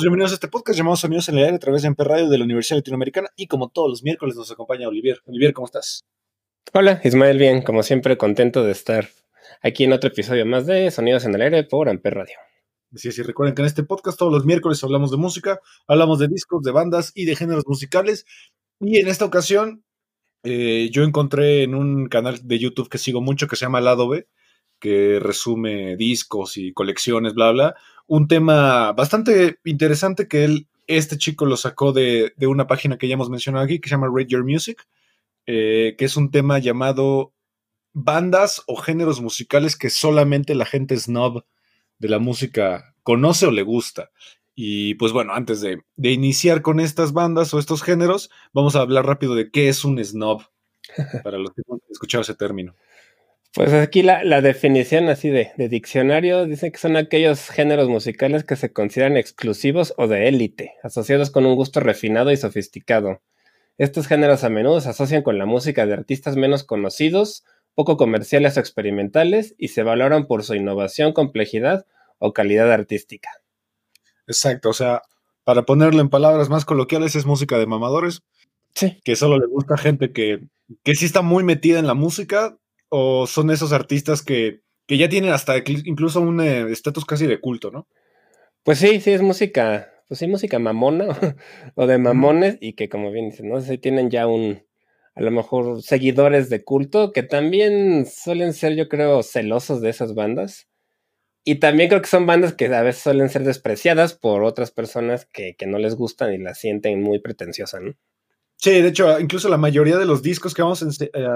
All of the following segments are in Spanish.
Todos, bienvenidos a este podcast llamado Sonidos en el Aire a través de Amper Radio de la Universidad Latinoamericana y como todos los miércoles nos acompaña Olivier. Olivier, ¿cómo estás? Hola, Ismael, bien, como siempre, contento de estar aquí en otro episodio más de Sonidos en el Aire por Amper Radio. Así es, y recuerden que en este podcast todos los miércoles hablamos de música, hablamos de discos, de bandas y de géneros musicales. Y en esta ocasión eh, yo encontré en un canal de YouTube que sigo mucho que se llama Lado B, que resume discos y colecciones, bla, bla, un tema bastante interesante que él, este chico lo sacó de, de una página que ya hemos mencionado aquí, que se llama Rate Your Music, eh, que es un tema llamado bandas o géneros musicales que solamente la gente snob de la música conoce o le gusta. Y pues bueno, antes de, de iniciar con estas bandas o estos géneros, vamos a hablar rápido de qué es un snob, para los que no han escuchado ese término. Pues aquí la, la definición así de, de diccionario dice que son aquellos géneros musicales que se consideran exclusivos o de élite, asociados con un gusto refinado y sofisticado. Estos géneros a menudo se asocian con la música de artistas menos conocidos, poco comerciales o experimentales y se valoran por su innovación, complejidad o calidad artística. Exacto, o sea, para ponerlo en palabras más coloquiales, es música de mamadores, Sí. que solo le gusta a gente que, que sí está muy metida en la música, o son esos artistas que, que ya tienen hasta inclu- incluso un eh, estatus casi de culto, ¿no? Pues sí, sí, es música, pues sí, música mamona o de mamones y que como bien dicen, ¿no? Sí tienen ya un, a lo mejor seguidores de culto que también suelen ser, yo creo, celosos de esas bandas. Y también creo que son bandas que a veces suelen ser despreciadas por otras personas que, que no les gustan y las sienten muy pretenciosas, ¿no? Sí, de hecho, incluso la mayoría de los discos que vamos a,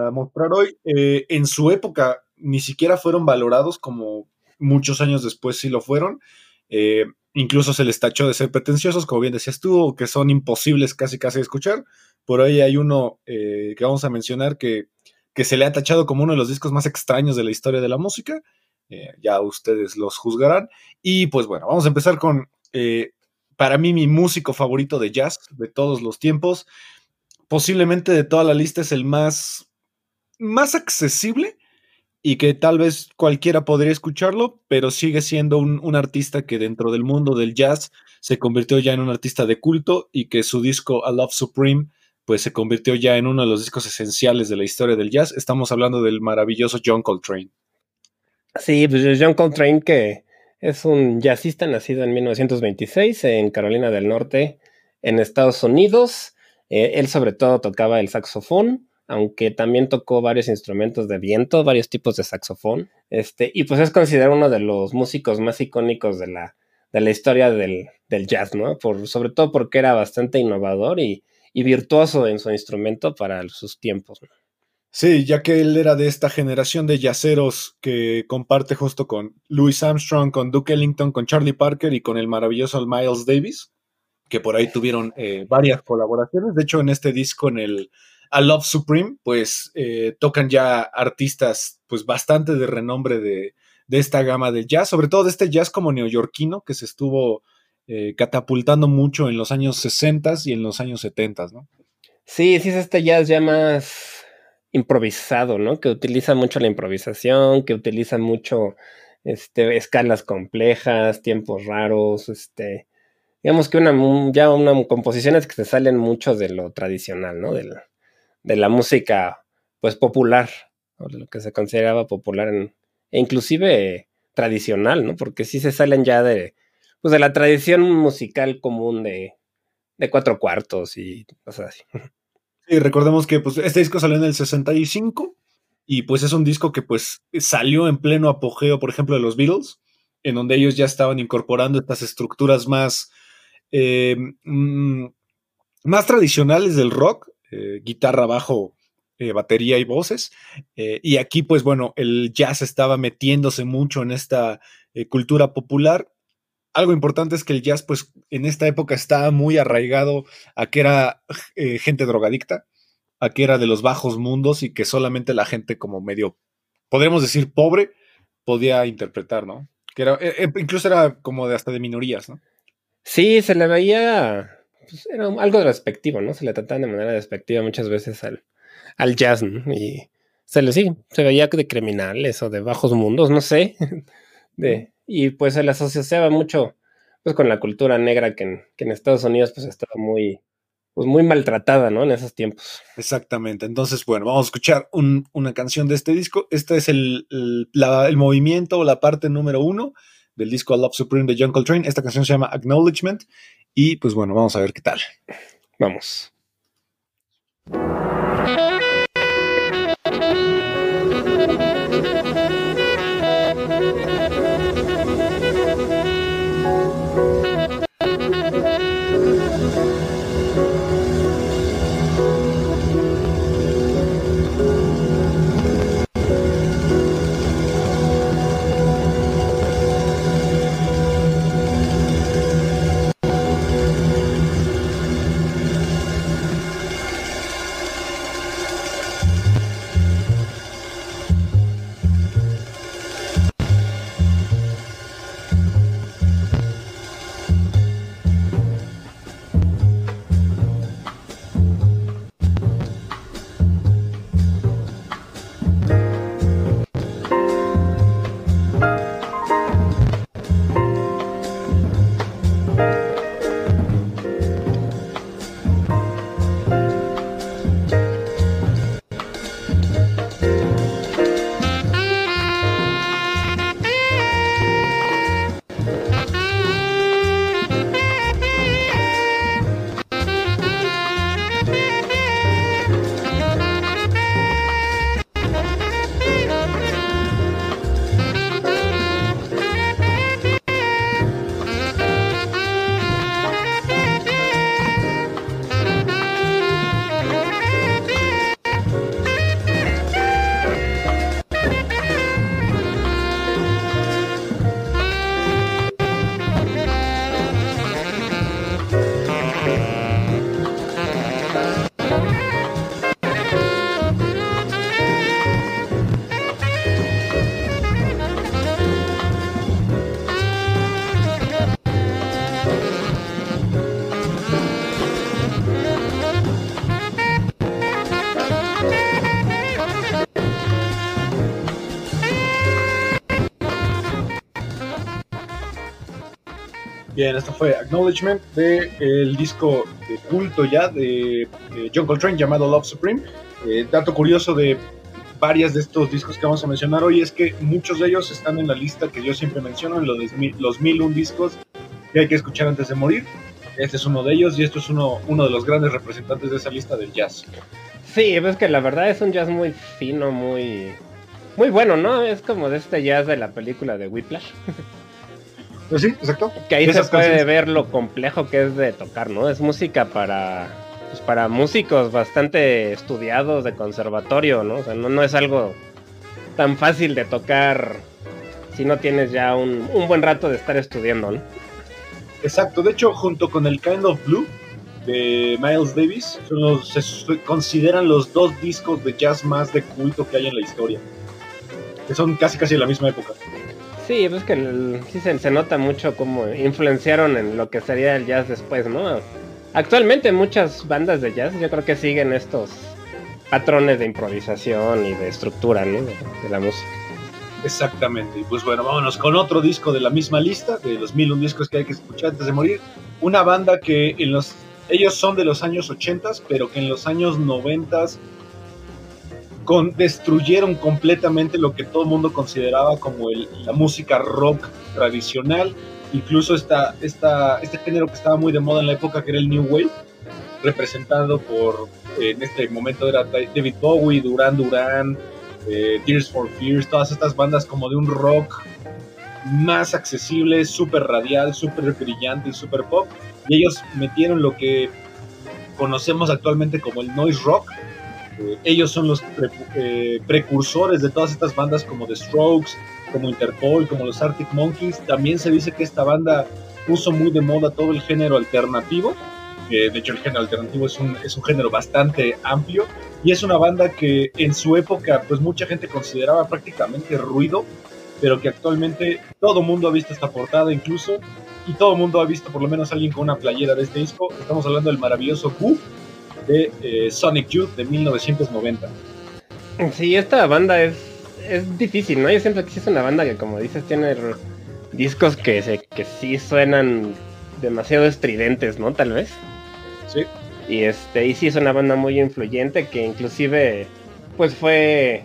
a mostrar hoy, eh, en su época ni siquiera fueron valorados como muchos años después sí lo fueron. Eh, incluso se les tachó de ser pretenciosos, como bien decías tú, que son imposibles casi casi de escuchar. Por ahí hay uno eh, que vamos a mencionar que, que se le ha tachado como uno de los discos más extraños de la historia de la música. Eh, ya ustedes los juzgarán. Y pues bueno, vamos a empezar con, eh, para mí, mi músico favorito de jazz de todos los tiempos posiblemente de toda la lista es el más, más accesible y que tal vez cualquiera podría escucharlo, pero sigue siendo un, artista que dentro del mundo del jazz se convirtió ya en un artista de culto y que su disco A Love Supreme pues se convirtió ya en uno de los discos esenciales de la historia del jazz. Estamos hablando del maravilloso John Coltrane. Sí, pues John Coltrane, que es un jazzista nacido en 1926 en Carolina del Norte, en Estados Unidos. Eh, él sobre todo tocaba el saxofón, aunque también tocó varios instrumentos de viento, varios tipos de saxofón. Este, y pues es considerado uno de los músicos más icónicos de la, de la historia del, del jazz, ¿no? Por, sobre todo porque era bastante innovador y, y virtuoso en su instrumento para sus tiempos. Sí, ya que él era de esta generación de yaceros que comparte justo con Louis Armstrong, con Duke Ellington, con Charlie Parker y con el maravilloso Miles Davis, que por ahí tuvieron eh, varias colaboraciones. De hecho, en este disco, en el A Love Supreme, pues eh, tocan ya artistas pues bastante de renombre de, de, esta gama de jazz, sobre todo de este jazz como neoyorquino que se estuvo eh, catapultando mucho en los años 60 y en los años 70, ¿no? Sí, sí es este jazz ya más improvisado, ¿no? Que utiliza mucho la improvisación, que utiliza mucho este, escalas complejas, tiempos raros, este, digamos que una, ya una composiciones que se salen mucho de lo tradicional, ¿no? De la, de la música, pues, popular, o de lo que se consideraba popular, en, e inclusive tradicional, ¿no? Porque sí se salen ya de, pues, de la tradición musical común de, de cuatro cuartos y cosas así. Y recordemos que pues, este disco salió en el 65 y pues es un disco que pues salió en pleno apogeo, por ejemplo, de los Beatles, en donde ellos ya estaban incorporando estas estructuras más, eh, mm, más tradicionales del rock, eh, guitarra, bajo, eh, batería y voces. Y aquí pues bueno, el jazz estaba metiéndose mucho en esta cultura popular. Algo importante es que el jazz pues en esta época estaba muy arraigado a que era gente drogadicta, a que era de los bajos mundos y que solamente la gente como medio, podríamos decir, pobre, podía interpretar, ¿no? Que era, incluso era como de hasta de minorías, ¿no? Sí, se le veía. pues, era algo despectivo, ¿no? Se le trataban de manera despectiva muchas veces al, al jazz, ¿no? Y se le sí, se veía de criminales o de bajos mundos, no sé. De, y pues se le asociaba mucho pues, con la cultura negra que en, que en Estados Unidos pues estaba muy, pues, muy maltratada, ¿no? En esos tiempos. Exactamente. Entonces, bueno, vamos a escuchar un- una canción de este disco. Este es el, el- la- el movimiento o la parte número uno del disco Love Supreme de John Coltrane. Esta canción se llama Acknowledgement. Y pues bueno, vamos a ver qué tal. Vamos. Bien, esto fue Acknowledgement del disco de culto ya de, de John Coltrane llamado Love Supreme. Eh, dato curioso de varias de estos discos que vamos a mencionar hoy es que muchos de ellos están en la lista que yo siempre menciono, en los, los 1001 discos que hay que escuchar antes de morir. Este es uno de ellos y esto es uno, uno de los grandes representantes de esa lista del jazz. Sí, pues que la verdad es un jazz muy fino, muy. Muy bueno, ¿no? Es como de este jazz de la película de Whiplash. Pues sí, exacto. Que ahí se puede canciones. ver lo complejo que es de tocar, ¿no? Es música para. Pues para músicos bastante estudiados de conservatorio, ¿no? O sea, no, no es algo tan fácil de tocar si no tienes ya un, un buen rato de estar estudiando, ¿no? Exacto, de hecho, junto con el Kind of Blue de Miles Davis, son los- se consideran los dos discos de jazz más de culto que hay en la historia. Que son casi casi de la misma época. Sí, pues que el- sí se, nota mucho cómo influenciaron en lo que sería el jazz después, ¿no? Actualmente muchas bandas de jazz yo creo que siguen estos patrones de improvisación y de estructura, ¿no? De, de la música. Exactamente. Y pues bueno, vámonos con otro disco de la misma lista, de los mil un discos que hay que escuchar antes de morir. Una banda que en los ellos son de los años 80, pero que en los años 90 con, destruyeron completamente lo que todo el mundo consideraba como el- la música rock tradicional incluso esta, esta, este género que estaba muy de moda en la época, que era el New Wave, representado por, en este momento era David Bowie, Duran Duran, eh, Tears for Fears, todas estas bandas como de un rock más accesible, súper radial, súper brillante y súper pop. Y ellos metieron lo que conocemos actualmente como el noise rock. Eh, ellos son los eh, precursores de todas estas bandas como The Strokes, como Interpol, como los Arctic Monkeys. También se dice que esta banda puso muy de moda todo el género alternativo. Eh, de hecho, el género alternativo es un, es un género bastante amplio y es una banda que en su época, pues mucha gente consideraba prácticamente ruido, pero que actualmente todo mundo ha visto esta portada incluso y todo mundo ha visto por lo menos alguien con una playera de este disco. Estamos hablando del maravilloso Who de eh, Sonic Youth de 1990. Sí, esta banda es, es difícil, ¿no? Yo siento que sí es una banda que, como dices, tiene discos que, se, que sí suenan demasiado estridentes, ¿no? Tal vez. Sí. Y este, y sí es una banda muy influyente que inclusive, pues fue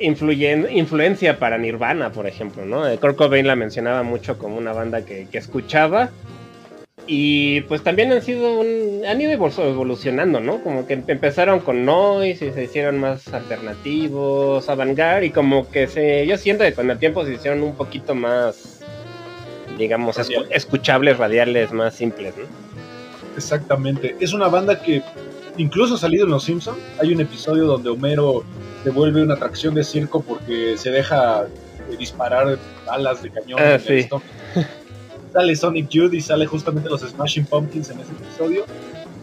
influyen- influencia para Nirvana, por ejemplo, ¿no? Eh, Kurt Cobain la mencionaba mucho como una banda que, que escuchaba. Y pues también han sido un, han ido evol- evolucionando, ¿no? Como que empezaron con noise y se hicieron más alternativos, avant-garde y como que se, yo siento que con el tiempo se hicieron un poquito más, digamos, escu- escuchables, radiales, más simples, ¿no? Exactamente. Es una banda que incluso ha salido en Los Simpsons. Hay un episodio donde Homero se vuelve una atracción de circo porque se deja eh, disparar balas de cañón. Ah, sí. sale Sonic Youth y sale justamente los Smashing Pumpkins en ese episodio.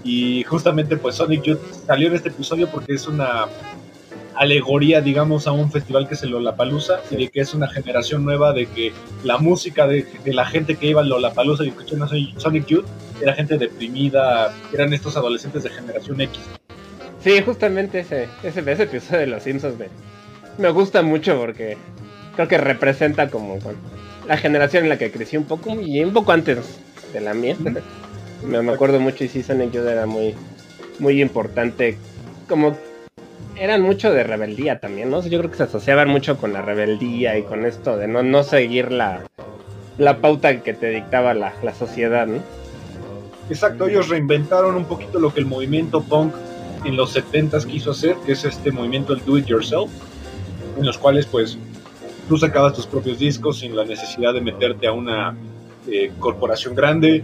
Y justamente pues Sonic Youth salió en este episodio porque es una alegoría, digamos, a un festival que es el Lollapalooza y de que es una generación nueva de que la música de, la gente que iba al Lollapalooza y escuchó Sonic Youth era gente deprimida, eran estos adolescentes de generación X. Sí, justamente ese, ese, ese episodio de Los Simpsons me, me gusta mucho porque creo que representa como la generación en la que crecí un poco y un poco antes de la mía. me, me acuerdo mucho y sí, Sonic Youth era muy, muy importante. Como eran mucho de rebeldía también, ¿no? Yo creo que se asociaban mucho con la rebeldía y con esto de no, no seguir la, la pauta que te dictaba la, la sociedad, ¿no? Exacto, ellos reinventaron un poquito lo que el movimiento punk en los 70s quiso hacer, que es este movimiento el do it yourself, en los cuales pues tú sacabas tus propios discos sin la necesidad de meterte a una eh, corporación grande,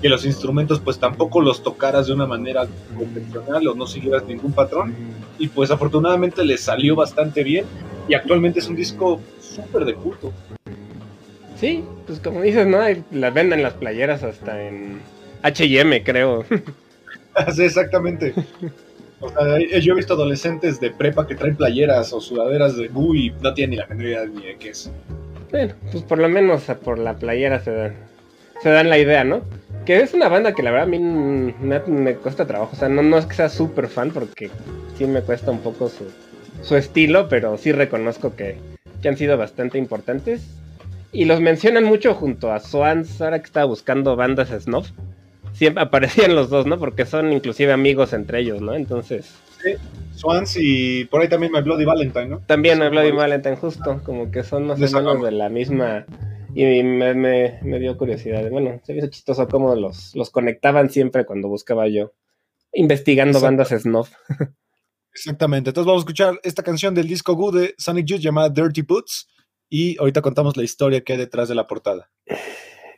que los instrumentos pues tampoco los tocaras de una manera convencional o no siguieras ningún patrón, y pues afortunadamente les salió bastante bien y actualmente es un disco súper de culto. Sí, pues como dices, ¿no? Las venden las playeras hasta en H&M, creo. Sí, exactamente. O sea, yo he visto adolescentes de prepa que traen playeras o sudaderas de Goo y no tienen ni la menor idea ni de qué es. Bueno, pues por lo menos por la playera se dan, se dan la idea, ¿no? Que es una banda que la verdad a mí me, me cuesta trabajo. O sea, no, no es que sea súper fan porque sí me cuesta un poco su, su estilo, pero sí reconozco que, que han sido bastante importantes. Y los mencionan mucho junto a Swans, ahora que estaba buscando bandas snuff. Siempre aparecían los dos, ¿no? Porque son inclusive amigos entre ellos, ¿no? Entonces, Swans y por ahí también My Bloody Valentine, ¿no? también a Bloody Valentine justo, como que son más o menos rama. de la misma... Y me, me, me dio curiosidad. Bueno, se me hizo chistoso cómo los, los conectaban siempre cuando buscaba yo. Investigando bandas snuff. Exactamente. Entonces vamos a escuchar esta canción del disco Goo de Sonic Youth llamada Dirty Boots y ahorita contamos la historia que hay detrás de la portada.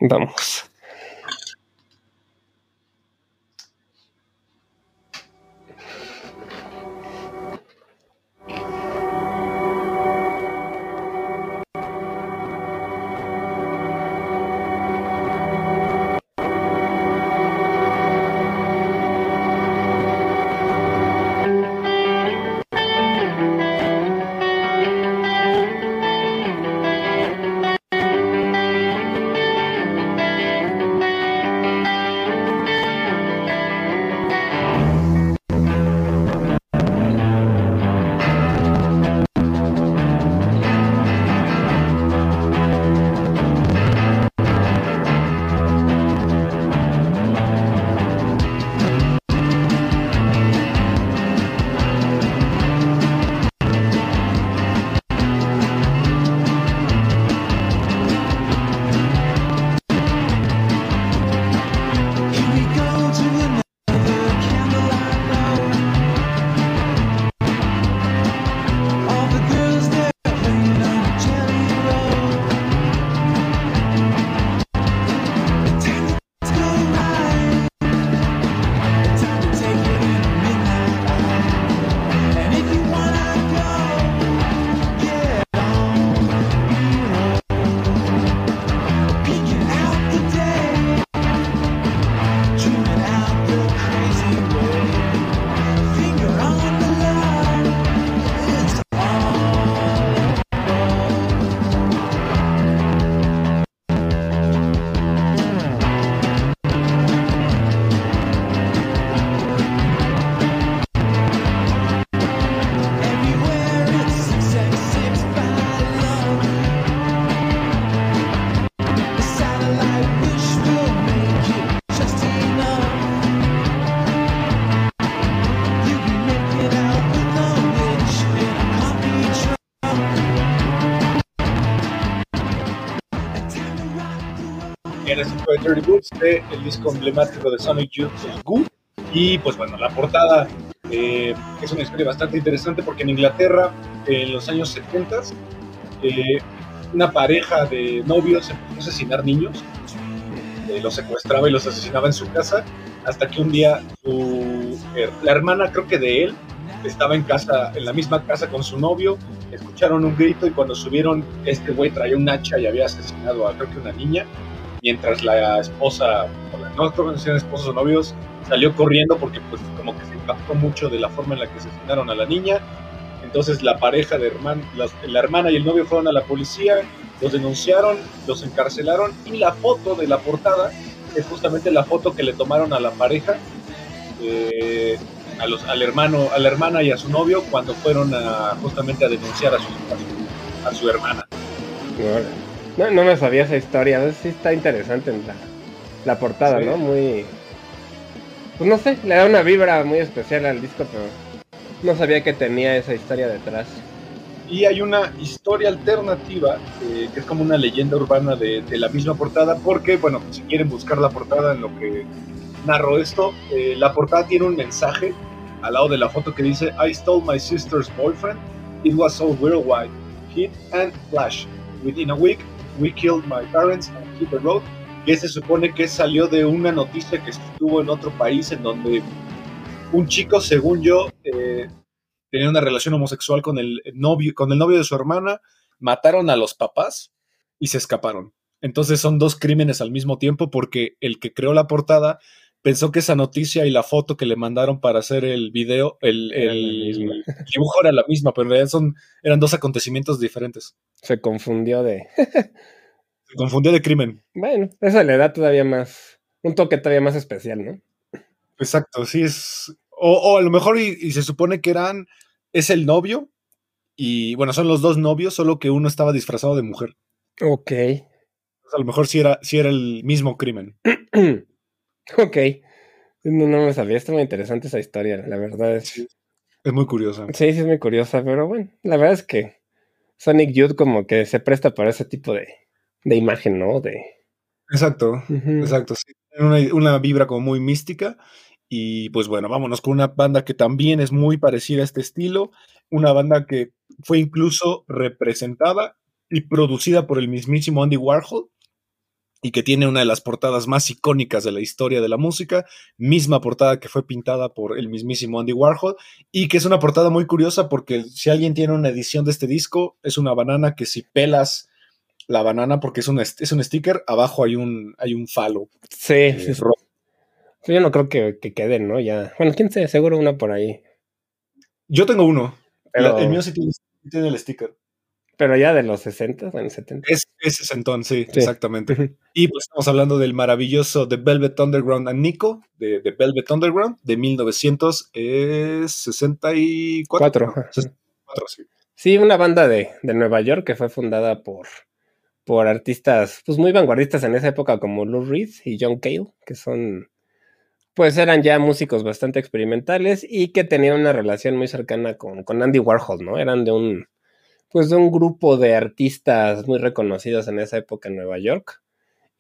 Vamos. Dirty Boots, de el disco emblemático de Sonic Youth, el Goo. Y pues bueno, la portada eh, es una historia bastante interesante porque en Inglaterra, en los años 70, eh, una pareja de novios empezó a asesinar niños, eh, los secuestraba y los asesinaba en su casa, hasta que un día su, eh, la hermana, creo que de él, estaba en casa, en la misma casa con su novio, escucharon un grito y cuando subieron, este güey traía un hacha y había asesinado a creo que una niña, mientras la esposa, o la, no creo que sean esposos o novios, salió corriendo porque pues como que se impactó mucho de la forma en la que asesinaron a la niña. Entonces la pareja de herman, las- la hermana y el novio fueron a la policía, los denunciaron, los encarcelaron y la foto de la portada es justamente la foto que le tomaron a la pareja, eh, a los, al hermano, a la hermana y a su novio cuando fueron a, justamente a denunciar a su, a su, hermana. No, no me sabía esa historia. Sí está interesante en la, la portada, Sí. ¿no? Muy. Pues no sé, le da una vibra muy especial al disco, pero no sabía que tenía esa historia detrás. Y hay una historia alternativa, eh, que es como una leyenda urbana de, de la misma portada, porque, bueno, si quieren buscar la portada en lo que narro esto, eh, la portada tiene un mensaje al lado de la foto que dice, I stole my sister's boyfriend, it was so worldwide, hit and flash. Within a week, we killed my parents and hit the road. Que se supone que salió de una noticia que estuvo en otro país en donde un chico, según yo, eh, tenía una relación homosexual con el novio, con el novio de su hermana, mataron a los papás y se escaparon. Entonces son dos crímenes al mismo tiempo porque el que creó la portada pensó que esa noticia y la foto que le mandaron para hacer el video, el, el dibujo era la misma, pero en realidad son, eran dos acontecimientos diferentes. Se confundió de. Se confundió de crimen. Bueno, eso le da todavía más. Un toque todavía más especial, ¿no? Exacto, sí es. O, o a lo mejor y, y se supone que eran. Es el novio. Y bueno, son los dos novios, solo que uno estaba disfrazado de mujer. Ok. A lo mejor sí era, sí era el mismo crimen. ok. No, no me sabía, está muy interesante esa historia, la verdad es. Sí. Es muy curiosa. Sí, sí es muy curiosa, pero bueno, la verdad es que Sonic Youth como que se presta para ese tipo de, de imagen, ¿no? De... Exacto, exacto. Sí. Tiene Una, una vibra como muy mística. Y pues bueno, vámonos con una banda que también es muy parecida a este estilo. Una banda que fue incluso representada y producida por el mismísimo Andy Warhol y que tiene una de las portadas más icónicas de la historia de la música, misma portada que fue pintada por el mismísimo Andy Warhol y que es una portada muy curiosa porque si alguien tiene una edición de este disco, es una banana que si pelas la banana porque es un, es un sticker, abajo hay un, hay un falo. Sí, eh, sí, sí. rojo. Yo no creo que, que queden, ¿no? Ya. Bueno, quién sabe, seguro una por ahí. Yo tengo uno. Pero, La- el mío sí tiene, sí tiene el sticker. Pero ya de los 60, bueno, 70. Es, es sesentón, sí, Sí. exactamente. Y pues estamos hablando del maravilloso The Velvet Underground and Nico, de The Velvet Underground, de 1964. Cuatro. No, ajá. 64, sí. Sí, una banda de, de Nueva York que fue fundada por, por artistas pues muy vanguardistas en esa época como Lou Reed y John Cale, que son pues eran ya músicos bastante experimentales y que tenían una relación muy cercana con, con Andy Warhol, ¿no? Eran de un pues de un grupo de artistas muy reconocidos en esa época en Nueva York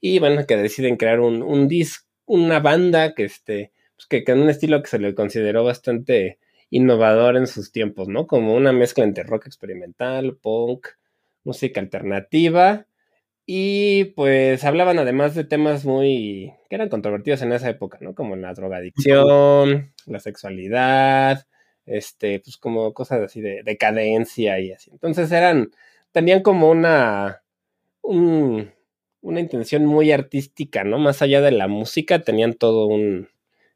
y bueno, que deciden crear un, un disc, una banda que este pues, que con un estilo que se le consideró bastante innovador en sus tiempos, ¿no? Como una mezcla entre rock experimental, punk, música alternativa y pues hablaban además de temas muy que eran controvertidos en esa época, ¿no? Como la drogadicción, la sexualidad, este, pues como cosas así de decadencia y así. Entonces eran, tenían como una, un- una intención muy artística, ¿no? Más allá de la música, tenían todo un,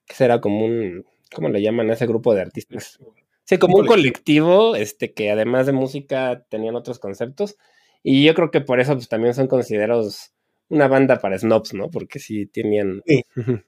que será como un, ¿cómo le llaman a ese grupo de artistas? Sí, como un colectivo, este, que además de música tenían otros conceptos. Y yo creo que por eso pues, también son considerados una banda para snobs, ¿no? Porque sí tenían. Sí.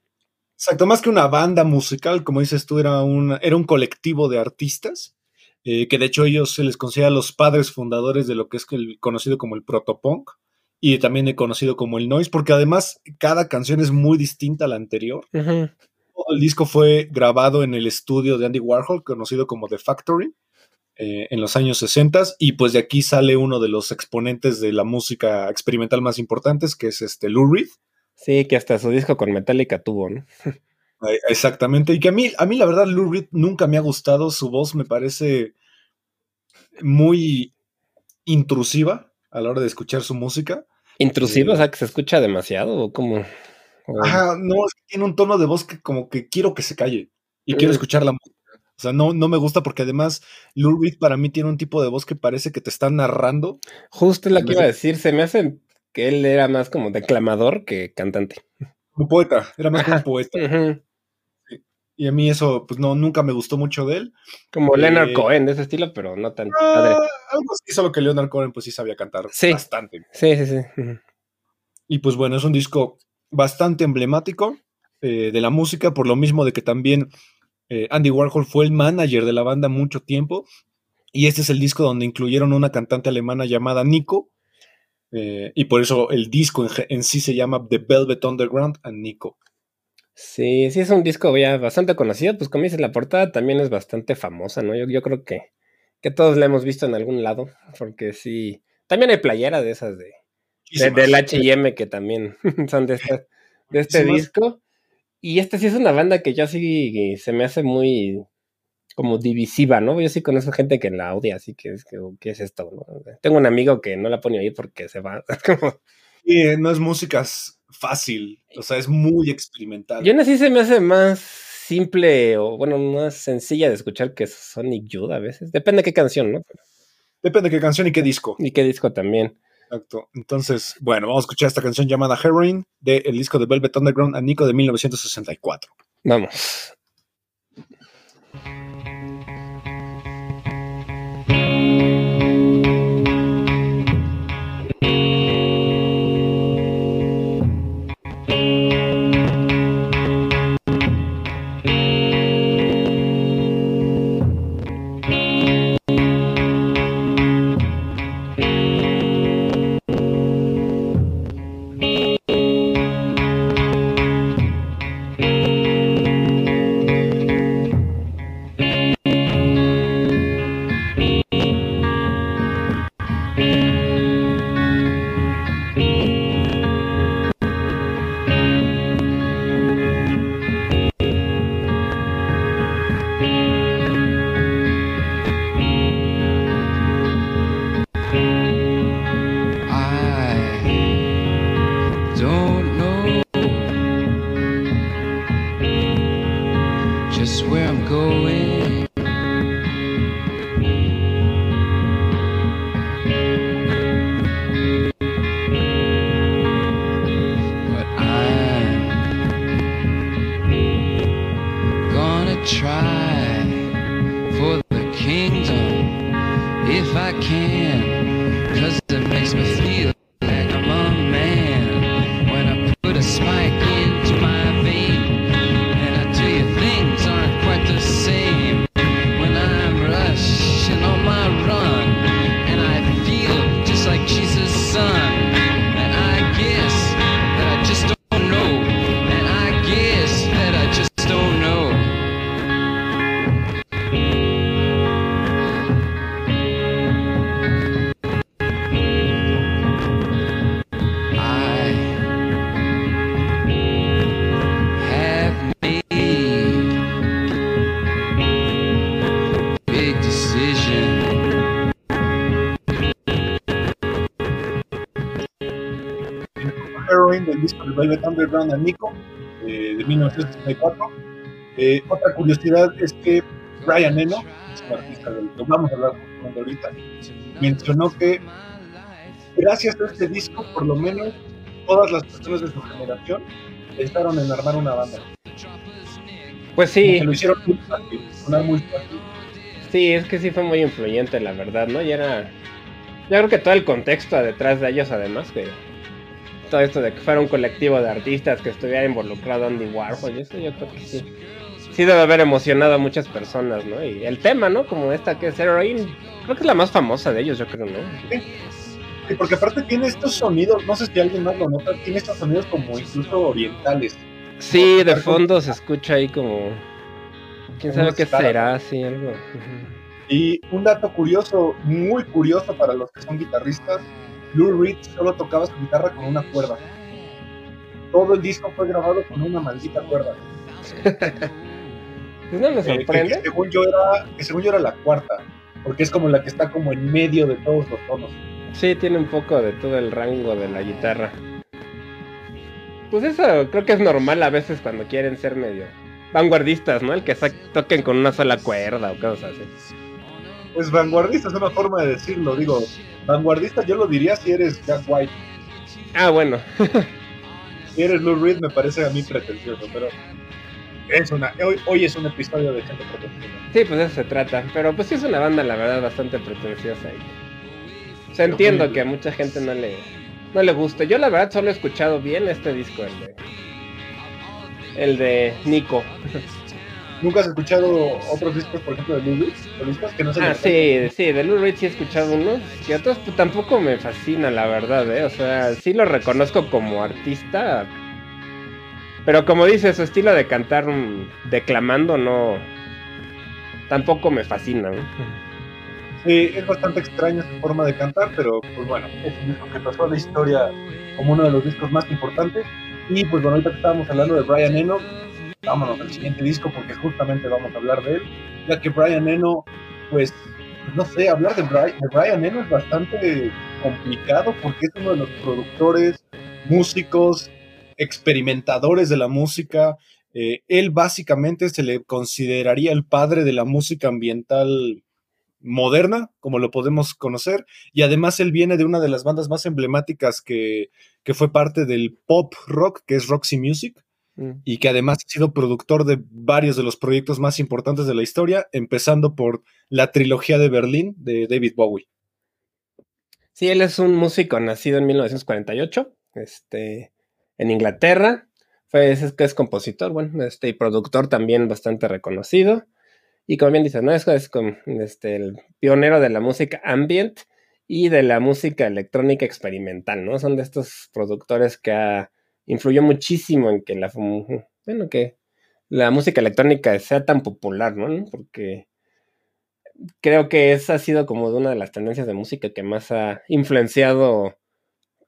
Exacto, más que una banda musical, como dices tú, era un, era un colectivo de artistas, eh, que de hecho ellos se les considera los padres fundadores de lo que es el, conocido como el protopunk y también el conocido como el noise, porque además cada canción es muy distinta a la anterior. El disco fue grabado en el estudio de Andy Warhol, conocido como The Factory, eh, en los años 60, y pues de aquí sale uno de los exponentes de la música experimental más importantes, que es este Lou Reed. Sí, que hasta su disco con Metallica tuvo, ¿no? Eh, Exactamente. Y que a mí, a mí la verdad, Lou Reed nunca me ha gustado. Su voz me parece muy intrusiva a la hora de escuchar su música. Intrusivo, Eh, o sea, que se escucha demasiado, o como. Ajá, no, es que tiene un tono de voz que como que quiero que se calle y quiero Mm. escuchar la música. O sea, no, no me gusta porque además Lou Reed para mí tiene un tipo de voz que parece que te está narrando. Justo es lo me que iba a decir, se me hace que él era más como declamador que cantante. Como poeta, era más como un poeta. Y a mí eso, pues no, nunca me gustó mucho de él. Como Leonard Eh, Cohen, de ese estilo, pero no tan padre. Ah, algo así, solo que Leonard Cohen pues sí sabía cantar Sí. bastante. Sí, sí, sí. Y pues bueno, es un disco bastante emblemático eh, de la música, por lo mismo de que también eh, Andy Warhol fue el manager de la banda mucho tiempo. Y este es el disco donde incluyeron una cantante alemana llamada Nico. Eh, y por eso el disco en, sí se llama The Velvet Underground and Nico. Sí, sí, es un disco ya bastante conocido. Pues como dices, la portada también es bastante famosa, ¿no? Yo, yo creo que, que todos la hemos visto en algún lado, porque sí. También hay playera de esas de, de- del HM que también son de, esta- de este Muchísimas. disco. Y esta sí es una banda que yo sí se me hace muy como divisiva, ¿no? Yo sí conozco gente que la odia, así que es que, ¿qué es esto? no? Tengo un amigo que no la pone ahí porque se va. Como, Y, eh, no es música fácil, o sea, es muy experimental. Yo sí se me hace más simple o, bueno, más sencilla de escuchar que Sonic Youth a veces. Depende de qué canción, ¿no? Depende de qué canción y qué disco. Y qué disco también. Exacto. Entonces, bueno, vamos a escuchar esta canción llamada Heroin del disco de Velvet Underground and Nico de 1964. Vamos. Del disco de Velvet Underground and Nico eh, de 1964. Eh, otra curiosidad es que Brian Eno, es un artista del que vamos a hablar justamente ahorita, mencionó que gracias a este disco, por lo menos todas las personas de su generación pensaron en armar una banda. Pues sí, que lo hicieron muy fácil, sonar muy fácil. sí, es que sí fue muy influyente, la verdad, ¿no? Y era. Yo creo que todo el contexto detrás de ellos, además, que. Todo esto de que fuera un colectivo de artistas que estuviera involucrado Andy Warhol, y eso yo creo que sí. Sí debe haber emocionado a muchas personas, ¿no? Y el tema, ¿no? Como esta que es Heroin, creo que es la más famosa de ellos, yo creo, ¿no? Sí, porque aparte tiene estos sonidos, no sé si alguien más lo nota, tiene estos sonidos como incluso orientales. Sí, de fondo se escucha ahí como. ¿Quién sabe qué será? Sí, algo. Y un dato curioso, muy curioso para los que son guitarristas, Lou Reed solo tocaba su guitarra con una cuerda. todo el disco fue grabado con una maldita cuerda. No me Eh, que- sorprende. que según yo era, que según yo era la cuarta, porque es como la que está como en medio de todos los tonos. Sí, tiene un poco de todo el rango de la guitarra. Pues eso creo que es normal a veces cuando quieren ser medio vanguardistas, ¿no? El que toquen con una sola cuerda o cosas así. Pues vanguardista es una forma de decirlo, digo, vanguardista yo lo diría si eres Jack White, Ah, bueno. si eres Lou Reed me parece a mí pretencioso, pero es una, hoy, hoy es un episodio de gente pretenciosa. Sí, pues eso se trata. Pero pues sí es una banda, la verdad, bastante pretenciosa. Y... O sea, entiendo que a mucha gente no le, no le guste. Yo la verdad solo he escuchado bien este disco, el de... El de Nico. ¿Nunca has escuchado otros discos, por ejemplo, de Lou Reed? ¿Solistas que no se Ah, sí, sí, de Lou Reed sí he escuchado unos. Y otros pues, tampoco me fascina, la verdad, ¿eh? O sea, sí lo reconozco como artista. Pero como dice, su estilo de cantar mm, declamando no... Tampoco me fascina, ¿no? Sí, es bastante extraña su forma de cantar, pero pues bueno, es un disco que pasó a la historia como uno de los discos más importantes. Y pues bueno, ahorita que estábamos hablando de Brian Eno, vámonos al siguiente disco porque justamente vamos a hablar de él, ya que Brian Eno, pues, no sé, hablar de Brian, de Brian Eno es bastante complicado porque es uno de los productores, músicos, experimentadores de la música. Eh, él básicamente se le consideraría el padre de la música ambiental moderna, como lo podemos conocer, y además él viene de una de las bandas más emblemáticas que, que fue parte del pop rock, que es Roxy Music, Mm. y que además ha sido productor de varios de los proyectos más importantes de la historia, empezando por la trilogía de Berlín de David Bowie. Sí, él es un músico nacido en 1948, este, en Inglaterra. Fue, es, es compositor, bueno, este, y productor también bastante reconocido. Y como bien dices, ¿no? Es, es como, este, el pionero de la música ambient y de la música electrónica experimental, ¿no? Son de estos productores que ha, influyó muchísimo en que la, bueno, que la música electrónica sea tan popular, ¿no? Porque creo que esa ha sido como una de las tendencias de música que más ha influenciado,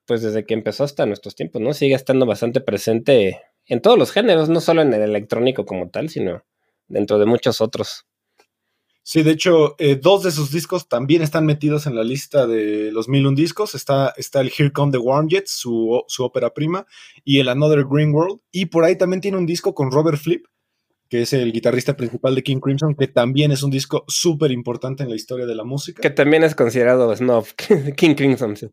pues desde que empezó hasta nuestros tiempos, ¿no? Sigue estando bastante presente en todos los géneros, no solo en el electrónico como tal, sino dentro de muchos otros. Sí, de hecho, eh, dos de sus discos también están metidos en la lista de los mil un discos. Está, está el Here Come the Warm Jets, su, su ópera prima, y el Another Green World. Y por ahí también tiene un disco con Robert Flip, que es el guitarrista principal de King Crimson, que también es un disco súper importante en la historia de la música. Que también es considerado snob, King Crimson. Sí,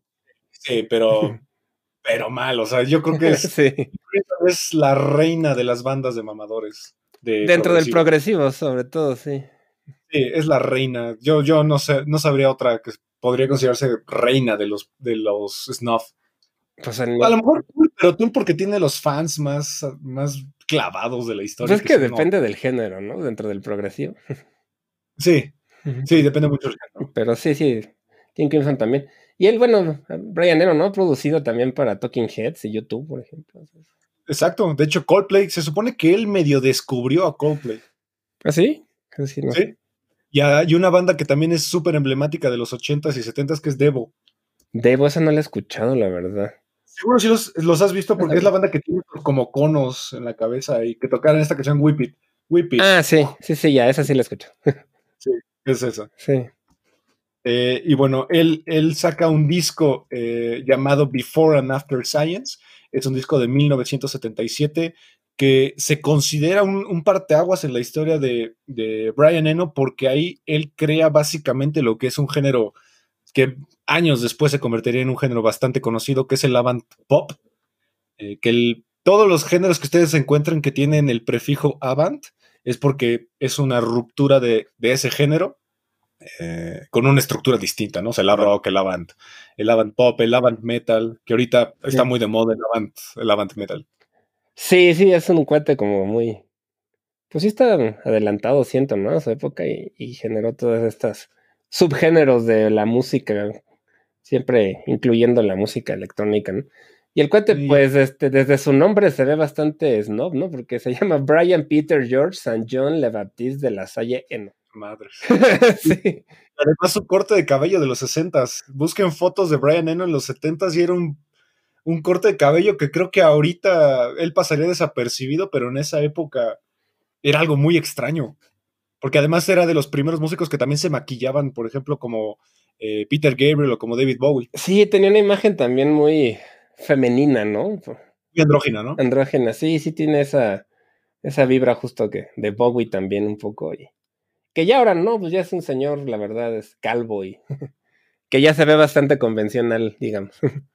Sí, pero, pero mal. O sea, yo creo que es, Sí. Crimson es la reina de las bandas de mamadores. de Dentro del progresivo, sobre todo, sí. Sí, es la reina. Yo, yo no sé, no sabría otra que podría considerarse reina de los, de los snuff. Pues A lo mejor, pero tú porque tiene los fans más, más clavados de la pues historia. es que depende del género, ¿no? Dentro del progresivo. Sí, sí, depende mucho del género. Pero sí, sí, King Crimson también. Y él, bueno, Brian Eno, ¿no? Ha producido también para Talking Heads y YouTube, por ejemplo. Exacto. De hecho, Coldplay, se supone que él medio descubrió a Coldplay. ¿Ah, sí? Sí, no. Sí. Y hay una banda que también es súper emblemática de los 80s y 70s, que es Devo. Debo, esa no la he escuchado, la verdad. Seguro sí los, los has visto porque es la banda que tiene como conos en la cabeza y que tocaron esta canción Whip It. Whip It. Ah, sí, sí, sí, ya, esa sí la escucho. Es esa. Sí. Eh, y bueno, él, él saca un disco eh, llamado Before and After Science. Es un disco de 1977 que se considera un, un parteaguas en la historia de, de Brian Eno porque ahí él crea básicamente lo que es un género que años después se convertiría en un género bastante conocido, que es el avant pop. Eh, que el- todos los géneros que ustedes encuentren que tienen el prefijo avant es porque es una ruptura de, de ese género eh, con una estructura distinta, ¿no? O sea, el rock, el avant, el avant pop, el avant metal, que ahorita está muy de moda el avant, el avant metal. Sí, sí, es un cuate como muy. Pues sí está adelantado, siento, ¿no? A su época y, y generó todas estas subgéneros de la música, siempre incluyendo la música electrónica, ¿no? Y el cuate, Sí. pues, este, desde su nombre se ve bastante snob, ¿no? Porque se llama Brian Peter George St. John Le Baptiste de la Salle Eno. Madre. sí. Además, su corte de cabello de los 60s. Busquen fotos de Brian Eno en los 70s y era un, un corte de cabello que creo que ahorita él pasaría desapercibido, pero en esa época era algo muy extraño. Porque además era de los primeros músicos que también se maquillaban, por ejemplo, como eh, Peter Gabriel o como David Bowie. Sí, tenía una imagen también muy femenina, ¿no? Muy andrógina, ¿no? Andrógena, sí, sí tiene esa, esa vibra justo que de Bowie también un poco. Y, que ya ahora no, pues ya es un señor, la verdad, es calvo y que ya se ve bastante convencional, digamos.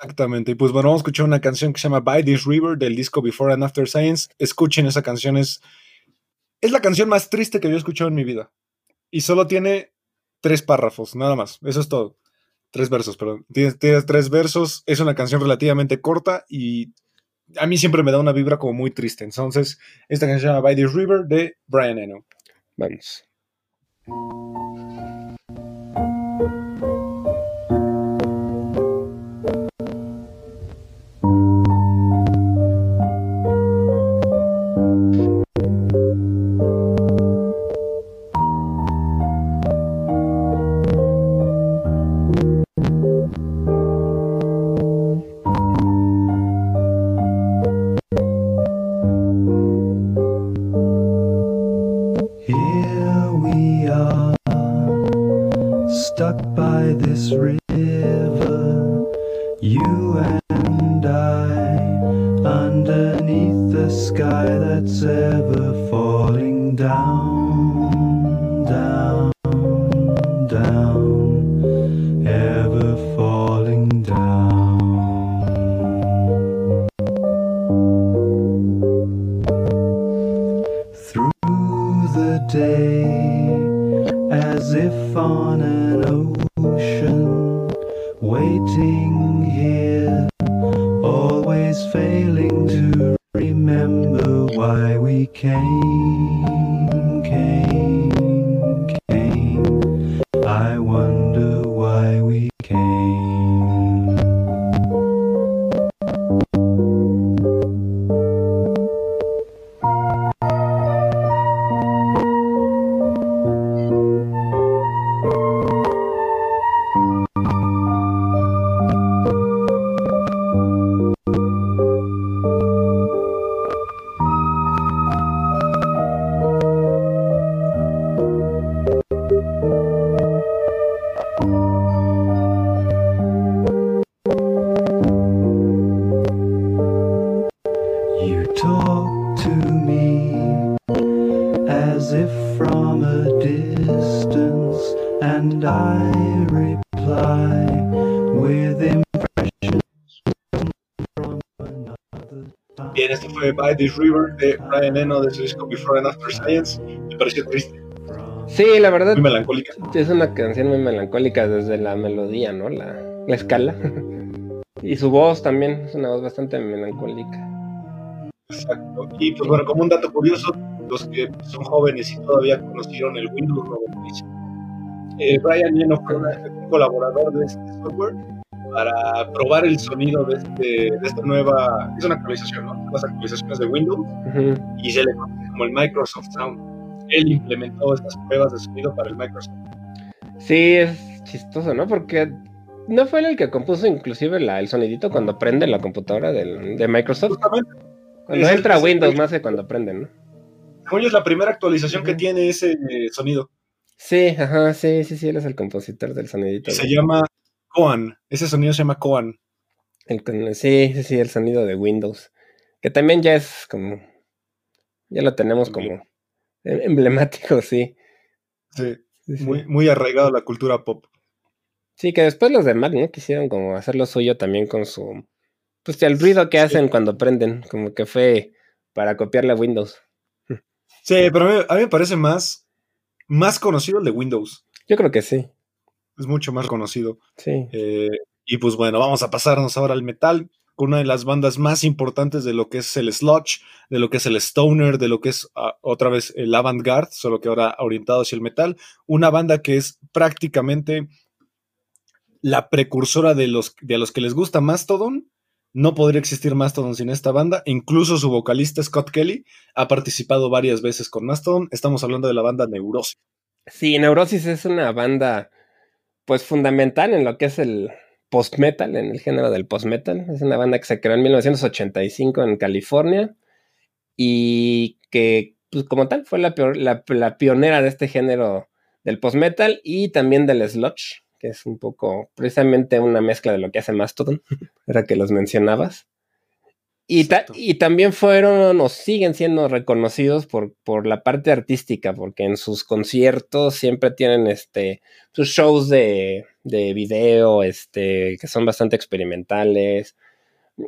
Exactamente. Y pues bueno, vamos a escuchar una canción que se llama By This River del disco Before and After Science. Escuchen esa canción, es, es la canción más triste que yo he escuchado en mi vida. Y solo tiene tres párrafos, nada más. Eso es todo. Tres versos, perdón. Tiene, tiene tres versos. Es una canción relativamente corta y a mí siempre me da una vibra como muy triste. Entonces, esta canción se llama By This River de Brian Eno. Vamos. By This River de Brian Eno de su disco Before and After Science. Me pareció triste, Sí, la verdad, muy melancólica. es una canción muy melancólica desde la melodía, ¿no? La, la escala. y su voz también es una voz bastante melancólica. Exacto. Y pues bueno, como un dato curioso, los que son jóvenes y todavía conocieron el Windows 96, eh, Brian Eno fue un colaborador de este software para probar el sonido de, este, de esta nueva, es una actualización, ¿no? Las actualizaciones de Windows Ujú. y se le conoce como el Microsoft Sound. Él implementó estas pruebas de sonido para el Microsoft. Sí, es chistoso, ¿no? Porque no fue él el que compuso inclusive la, el sonidito cuando prende la computadora del- de Microsoft. Justamente, Cuando es entra el- Windows más que cuando prende, ¿no? yo, es la primera actualización que tiene ese eh, sonido. Sí, ajá, sí, sí, sí, él es el compositor del sonidito. Se llama Coan. Ese sonido se llama el con- sí, sí, sí, el sonido de Windows. Que también ya es como. Ya lo tenemos como em- emblemático, sí. Sí, muy, muy arraigado a la cultura pop. Sí, que después los de Mac, ¿no? Quisieron como hacer lo suyo también con su. Pues el ruido que Sí. hacen cuando prenden, como que fue para copiarle a Windows. Sí, pero a mí, a mí me parece más, más conocido el de Windows. Yo creo que sí. Es mucho más conocido. Sí. Eh, y pues bueno, vamos a pasarnos ahora al metal con una de las bandas más importantes de lo que es el sludge, de lo que es el stoner, de lo que es ah, otra vez el avant-garde, solo que ahora orientado hacia el metal. Una banda que es prácticamente la precursora de los, de a los que les gusta Mastodon. No podría existir Mastodon sin esta banda. Incluso su vocalista Scott Kelly ha participado varias veces con Mastodon. Estamos hablando de la banda Neurosis. Sí, Neurosis es una banda, pues fundamental en lo que es el post-metal, en el género del post-metal. Es una banda que se creó en 1985 en California y que, pues, como tal, fue la, la pionera de este género del post-metal y también del sludge, que es un poco precisamente una mezcla de lo que hace Mastodon, era que los mencionabas. Y, ta- Exacto. y también fueron o siguen siendo reconocidos por, por la parte artística, porque en sus conciertos siempre tienen este, sus shows de, de video, este, que son bastante experimentales.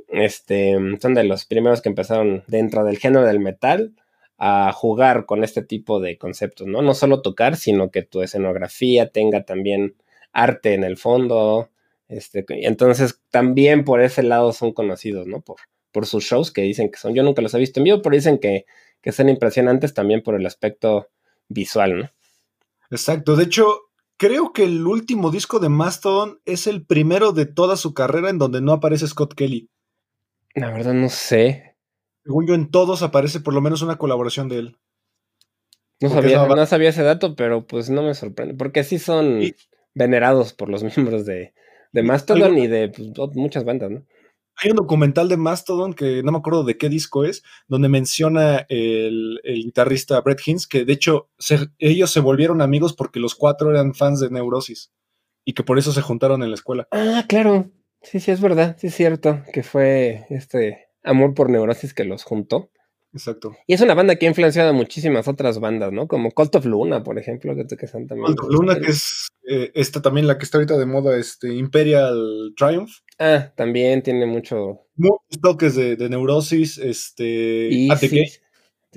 Este, son de los primeros que empezaron dentro del género del metal a jugar con este tipo de conceptos, ¿no? No solo tocar, sino que tu escenografía tenga también arte en el fondo. Este, entonces, también por ese lado son conocidos, ¿no? Por, por sus shows que dicen que son. Yo nunca los he visto en vivo, pero dicen que, que son impresionantes también por el aspecto visual, ¿no? Exacto. De hecho, creo que el último disco de Mastodon es el primero de toda su carrera en donde no aparece Scott Kelly. La verdad no sé. Según yo, en todos aparece por lo menos una colaboración de él. No sabía, la- no sabía ese dato, pero pues no me sorprende. Porque sí son Y- venerados por los miembros de, de Mastodon y de pues, muchas bandas, ¿no? Hay un documental de Mastodon que no me acuerdo de qué disco es, donde menciona el, el guitarrista Brett Hines, que de hecho se- ellos se volvieron amigos porque los cuatro eran fans de Neurosis y que por eso se juntaron en la escuela. Ah, claro. Sí, sí, es verdad. Sí, es cierto. Que fue este amor por neurosis que los juntó. Exacto. Y es una banda que ha influenciado a muchísimas otras bandas, ¿no? Como Cult of Luna, por ejemplo, que, que son también. Cult of Luna, que es eh, esta también la que está ahorita de moda, este Imperial Triumph. Ah, también tiene mucho. Muchos toques de, de Neurosis, este, Y At the, sí, Gate- sí,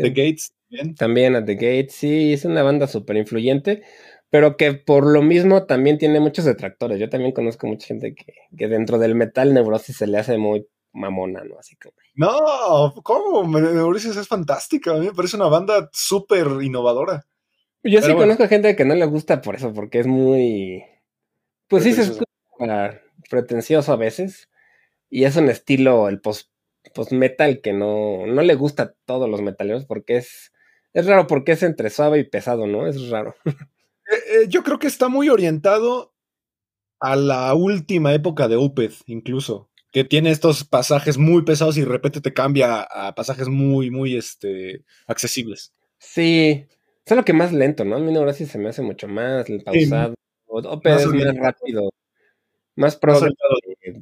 The Gates, bien. también At the Gate, sí, es una banda súper influyente, pero que por lo mismo también tiene muchos detractores. Yo también conozco mucha gente que, que dentro del metal Neurosis se le hace muy mamona, ¿no? Así como. No, ¿cómo? Neurosis es fantástica, a mí me parece una banda súper innovadora. Yo sí bueno. conozco gente que no le gusta por eso, porque es muy. Pues sí, se Pretencioso. escucha pretencioso a veces. Y es un estilo, el post, metal que no, no le gusta a todos los metaleros, porque es. Es raro porque es entre suave y pesado, ¿no? Es raro. Eh, eh, yo creo que está muy orientado a la última época de Opeth, incluso. Que tiene estos pasajes muy pesados y de repente te cambia a pasajes muy, muy este, accesibles. Sí. Es lo que más lento, ¿no? A mí Neurosis se me hace mucho más pausado. Opeth más es más rápido. Más orientado.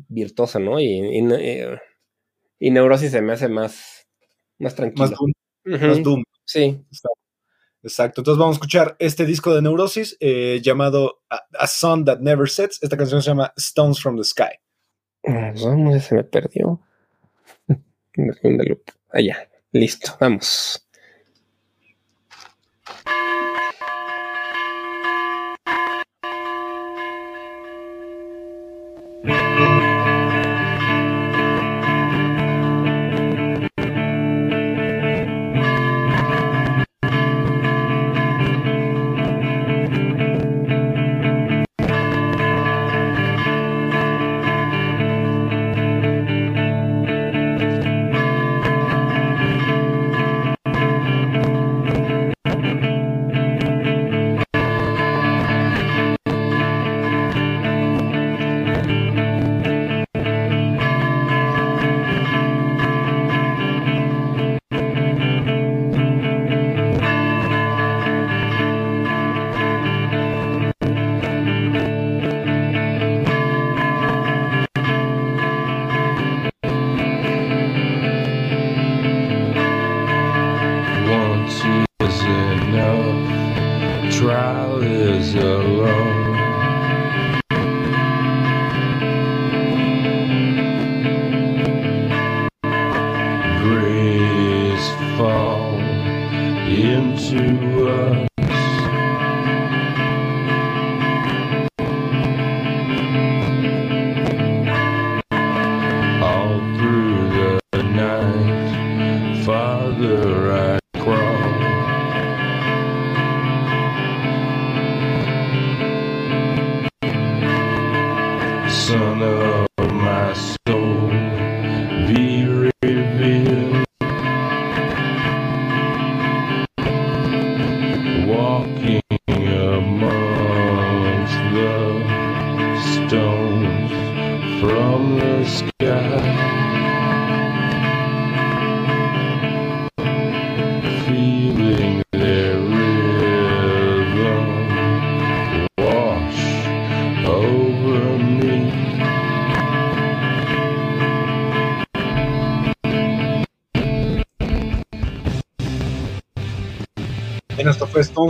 virtuoso, ¿no? Y, y, y Neurosis se me hace más, más tranquilo. Más Doom. Ujú, Más Doom. Sí. Exacto. Entonces vamos a escuchar este disco de Neurosis eh, llamado a, A Sun That Never Sets. Esta canción se llama Stones from the Sky. Ah, ¿Dónde se me perdió? ¿Dónde lo- Allá. Listo, vamos. Lord.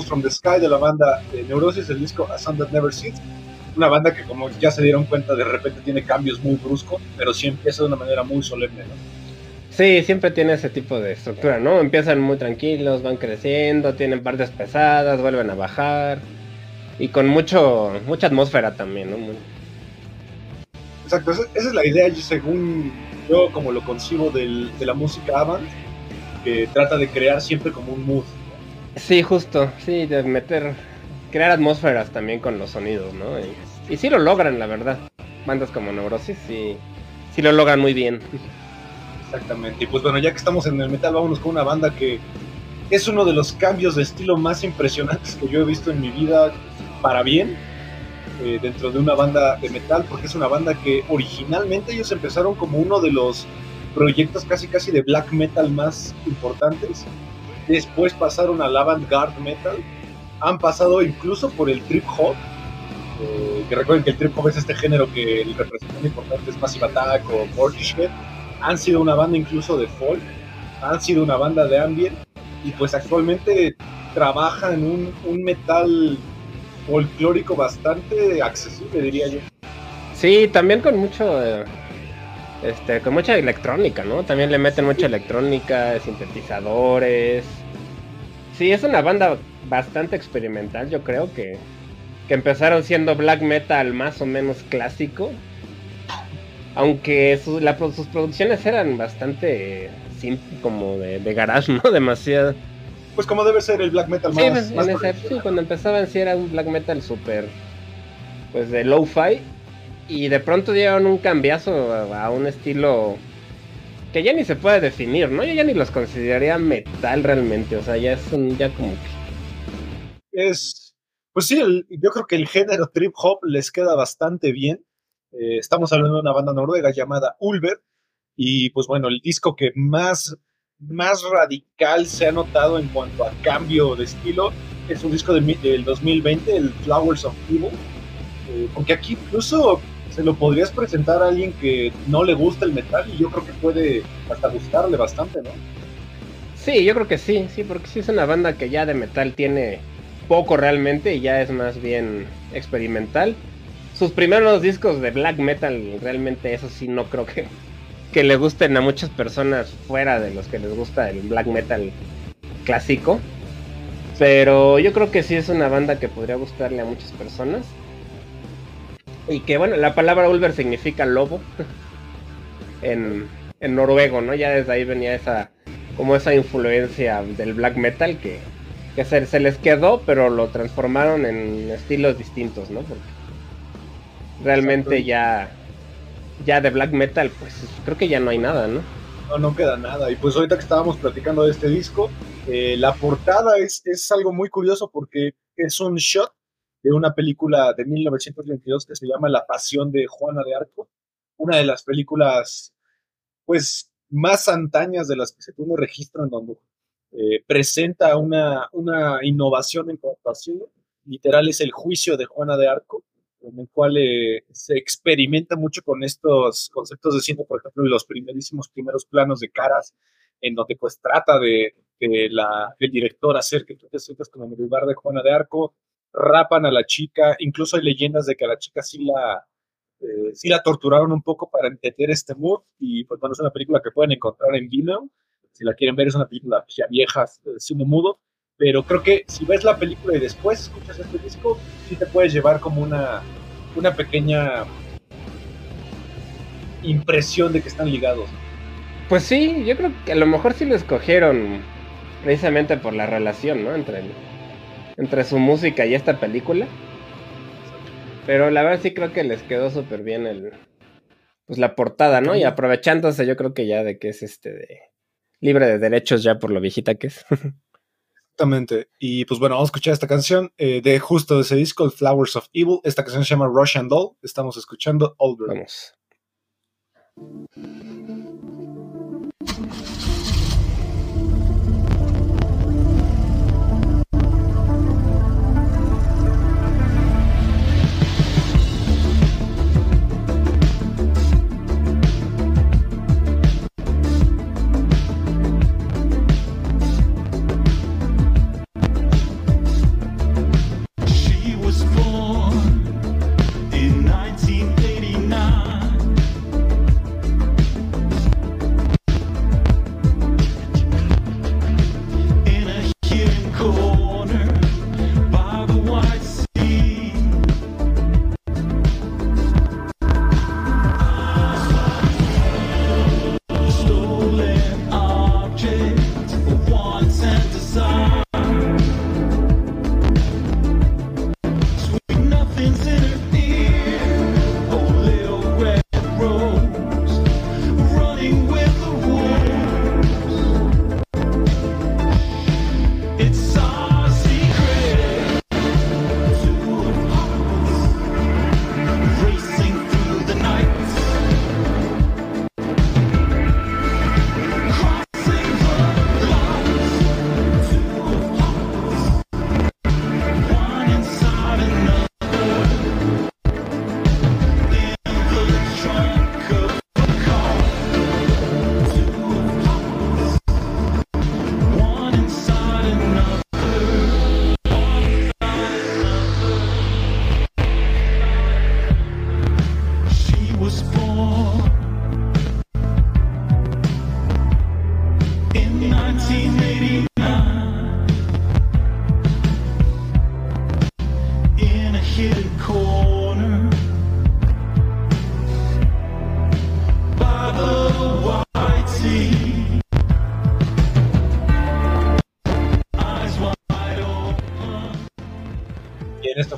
From the Sky de la banda de Neurosis, el disco A Sound That Never Sits. Una banda que, como ya se dieron cuenta, de repente tiene cambios muy bruscos, pero sí empieza de una manera muy solemne. ¿no? Sí, siempre tiene ese tipo de estructura, ¿no? Empiezan muy tranquilos, van creciendo, tienen partes pesadas, vuelven a bajar. Y con mucho mucha atmósfera también, ¿no? Muy- Exacto, esa, esa es la idea, según yo, como lo concibo del- de la música avant, que trata de crear siempre como un mood. Sí, justo, sí, de meter, crear atmósferas también con los sonidos, ¿no? Y, sí lo logran, la verdad. Bandas como Neurosis sí, sí lo logran muy bien. Exactamente. Y pues bueno, ya que estamos en el metal, vámonos con una banda que es uno de los cambios de estilo más impresionantes que yo he visto en mi vida para bien eh, dentro de una banda de metal, porque es una banda que originalmente ellos empezaron como uno de los proyectos casi casi de black metal más importantes. Después pasaron al avant-garde metal. Han pasado incluso por el trip hop. eh, que recuerden que el trip hop es este género que el representante importante es Massive Attack o Portishead han sido una banda incluso de folk, han sido una banda de ambient y pues actualmente trabajan un, un metal folclórico bastante accesible, diría yo. Sí, también con mucho, eh, este, con mucha electrónica, ¿no? También le meten mucha electrónica, sintetizadores. Sí, es una banda bastante experimental, yo creo que, que empezaron siendo black metal más o menos clásico. Aunque su- la sus producciones eran bastante sim- como de, de garage, ¿no? Demasiado. Pues como debe ser el black metal Sí, más, pues, más en sí, cuando empezaban sí era un black metal súper, pues de low-fi. Y de pronto dieron un cambiazo a, un estilo que ya ni se puede definir, ¿no? Yo ya ni los consideraría metal realmente, o sea, ya es un, ya como que... es, pues sí, yo creo que el género trip hop les queda bastante bien. Eh, estamos hablando de una banda noruega llamada Ulver y pues bueno, el disco que más, más radical se ha notado en cuanto a cambio de estilo es un disco de del 2020, el Flowers of Evil, eh, porque aquí incluso se lo podrías presentar a alguien que no le gusta el metal y yo creo que puede hasta gustarle bastante, ¿no? Sí, yo creo que sí, sí, porque sí es una banda que ya de metal tiene poco realmente y ya es más bien experimental. Sus primeros discos de black metal, realmente eso sí no creo que, que le gusten a muchas personas fuera de los que les gusta el black metal clásico. Pero yo creo que sí es una banda que podría gustarle a muchas personas. Y que bueno, la palabra Ulver significa lobo en, en noruego, ¿no? Ya desde ahí venía esa como esa influencia del black metal que, que se, se les quedó, pero lo transformaron en estilos distintos, ¿no? Porque realmente Exacto. ya ya de black metal, pues creo que ya no hay nada, ¿no? No, no queda nada. Y pues ahorita que estábamos platicando de este disco, eh, la portada es, es algo muy curioso porque es un shot de una película de 1922 que se llama La Pasión de Juana de Arco, una de las películas pues más antañas de las que se tuvo registro en donde eh, presenta una, una innovación en cuanto a cine. Literal es el juicio de Juana de Arco, en el cual eh, se experimenta mucho con estos conceptos de cine, por ejemplo, los primerísimos primeros planos de caras, en donde pues trata de que la, el director hacer que tú te sientas como en el lugar de Juana de Arco, rapan a la chica, incluso hay leyendas de que a la chica sí la, eh, sí la torturaron un poco para entender este mood, y pues bueno, es una película que pueden encontrar en Vimeo, si la quieren ver es una película ya vieja, eh, cine mudo, pero creo que si ves la película y después escuchas este disco, sí te puedes llevar como una, una pequeña impresión de que están ligados. Pues sí, yo creo que a lo mejor sí lo escogieron precisamente por la relación, ¿no? Entre, el- entre su música y esta película. Pero la verdad sí creo que les quedó súper bien el pues la portada, ¿no? Y aprovechándose yo creo que ya de que es este de libre de derechos ya por lo viejita que es. Exactamente. Y pues bueno, vamos a escuchar esta canción eh, de justo de ese disco, Flowers of Evil. Esta canción se llama Russian Doll. Estamos escuchando Older. Vamos.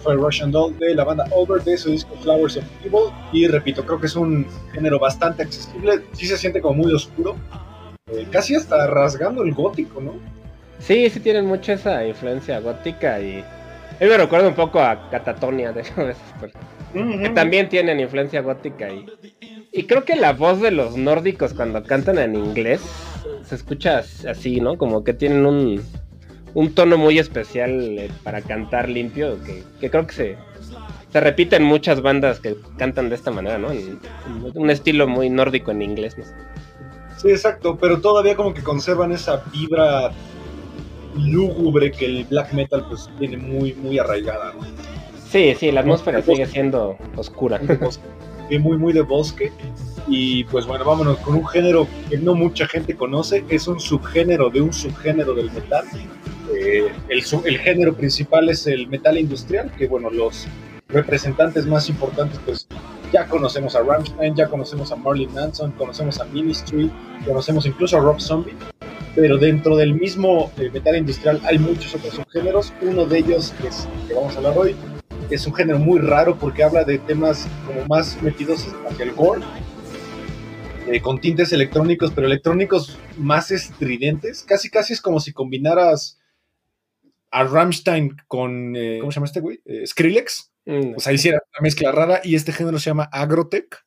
Fue Russian Doll de la banda Over de su disco Flowers of Evil. Y repito, creo que es un género bastante accesible. Sí se siente como muy oscuro. eh, casi hasta rasgando el gótico, ¿no? Sí, sí tienen mucho esa influencia gótica y... A mí me recuerda un poco a Catatonia, de hecho, a veces, porque- que también tienen influencia gótica y... Y creo que la voz de los nórdicos cuando cantan en inglés se escucha así, ¿no? Como que tienen un, un tono muy especial eh, para cantar limpio, que, que creo que se, se repite en muchas bandas que cantan de esta manera, ¿no? En- en un estilo muy nórdico en inglés, ¿no? Sí, exacto, pero todavía como que conservan esa vibra lúgubre que el black metal pues tiene muy, muy arraigada, ¿no? Sí, sí, la atmósfera sigue siendo oscura. Muy, muy de bosque. Y pues bueno, vámonos con un género que no mucha gente conoce, es un subgénero de un subgénero del metal. Eh, el, género principal es el metal industrial, que bueno, los representantes más importantes pues ya conocemos a Rammstein, ya conocemos a Marlon Manson, conocemos a Ministry, conocemos incluso a Rob Zombie, pero dentro del mismo eh, metal industrial hay muchos otros subgéneros. Uno de ellos que es que vamos a hablar hoy es un género muy raro porque habla de temas como más metidos hacia el gore, eh, con tintes electrónicos, pero electrónicos más estridentes. Casi, casi es como si combinaras a Rammstein con, eh, ¿cómo se llama este güey? Eh, Skrillex. Mm, O sea, hiciera una mezcla rara y este género se llama Agrotech,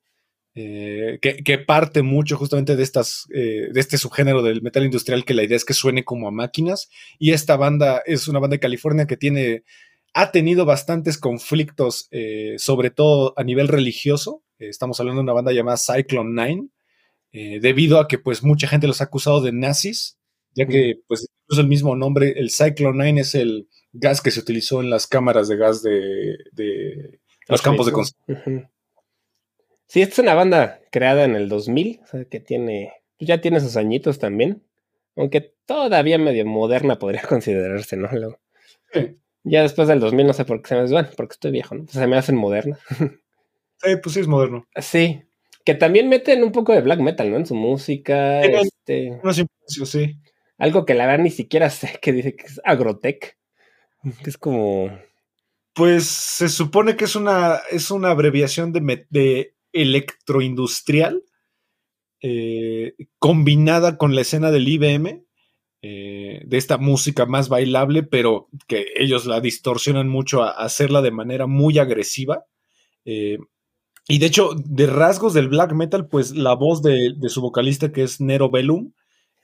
eh, que, que parte mucho justamente de, estas, de este subgénero del metal industrial, que la idea es que suene como a máquinas. Y esta banda es una banda de California que tiene, ha tenido bastantes conflictos, sobre todo a nivel religioso. Estamos hablando de una banda llamada Cyclone Nine, eh, debido a que pues mucha gente los ha acusado de nazis, ya que pues incluso el mismo nombre, el Cyclone 9 es el gas que se utilizó en las cámaras de gas de, de los campos de concentración. Sí, esta es una banda creada en el 2000, o sea, que tiene, ya tiene sus añitos también, aunque todavía medio moderna podría considerarse, ¿no? Luego, Sí. ya después del 2000 no sé por qué se me bueno, porque estoy viejo, ¿no? Se me hacen moderna. Sí, pues sí es moderno. Sí, que también meten un poco de black metal, ¿no? En su música, este, sí. Algo que la verdad ni siquiera sé que dice que es agrotech, que es como, Pues se supone que es una, es una abreviación de, de electroindustrial eh, combinada con la escena del IBM, eh, de esta música más bailable, pero que ellos la distorsionan mucho a, a hacerla de manera muy agresiva. Eh, y de hecho, de rasgos del black metal, pues la voz de, de su vocalista, que es Nero Bellum,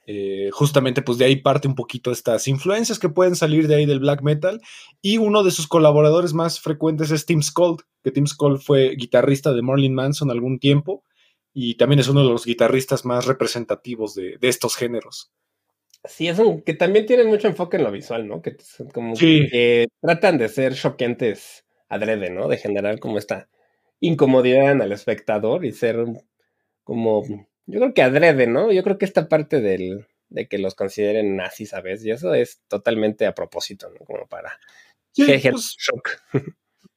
eh, justamente pues de ahí parte un poquito estas influencias que pueden salir de ahí del black metal. Y uno de sus colaboradores más frecuentes es Tim Skold, que Tim Skold fue guitarrista de Marilyn Manson algún tiempo y también es uno de los guitarristas más representativos de, de estos géneros. sí, es un, que también tienen mucho enfoque en lo visual, ¿no? Que como Sí. que tratan de ser choquentes adrede, ¿no? De generar como esta incomodidad en el espectador y ser como, yo creo que adrede, ¿no? Yo creo que esta parte del, de que los consideren nazis a veces, y eso es totalmente a propósito, ¿no? Como para Sí, pues, shock.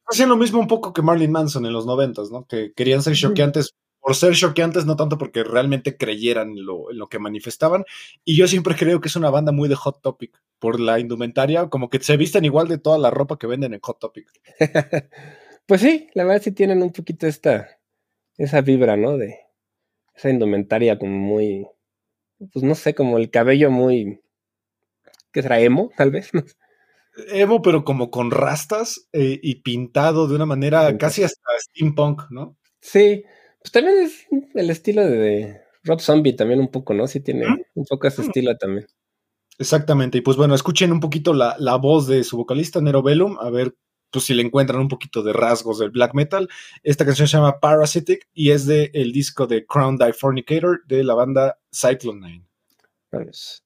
hacían lo mismo un poco que Marilyn Manson en los noventas, ¿no? Que querían ser choqueantes por ser choqueantes, no tanto porque realmente creyeran en lo, en lo que manifestaban. Y yo siempre creo que es una banda muy de Hot Topic por la indumentaria, como que se visten igual de toda la ropa que venden en Hot Topic. Pues sí, la verdad sí tienen un poquito esta, esa vibra, ¿no? De esa indumentaria como muy, pues no sé, como el cabello muy, ¿qué será? Emo, tal vez. Evo, pero como con rastas eh, y pintado de una manera casi hasta steampunk, ¿no? Sí, pues también es el estilo de, de Rob Zombie también un poco, ¿no? Sí tiene ¿Mm? un poco ese estilo también. Exactamente. Y pues bueno, escuchen un poquito la, la voz de su vocalista, Nero Bellum, a ver pues, si le encuentran un poquito de rasgos del black metal. Esta canción se llama Parasitic y es de el disco de Crown Die Fornicator de la banda Cyclone 9. Vamos.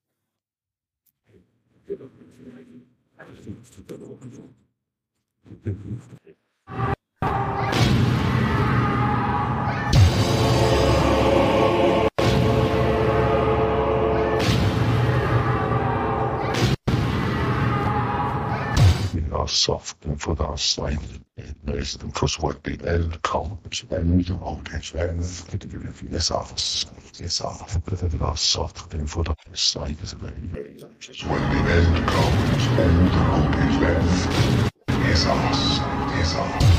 are soft and for our slightly less than for what the end comes and the mortgage and us. off yes off and are soft and for the slightly when the end comes and the mortgage and yes off yes off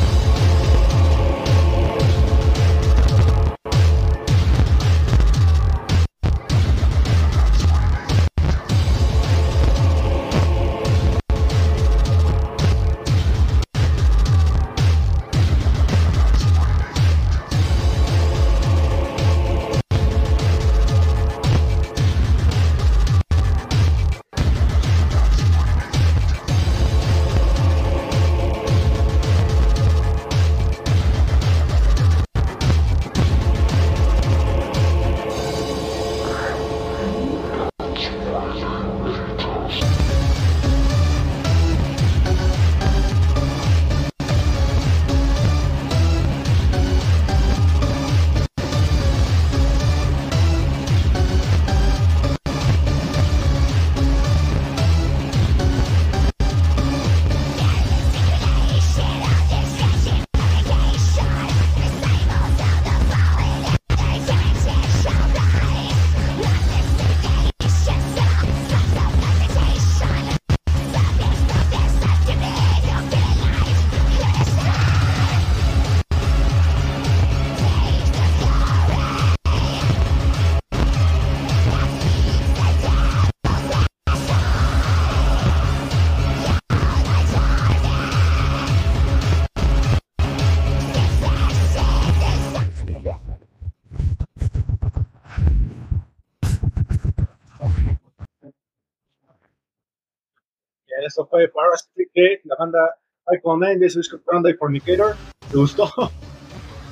eso fue Parasite de la banda Icon 9 de su disco Grande Fornicator. ¿Te gustó?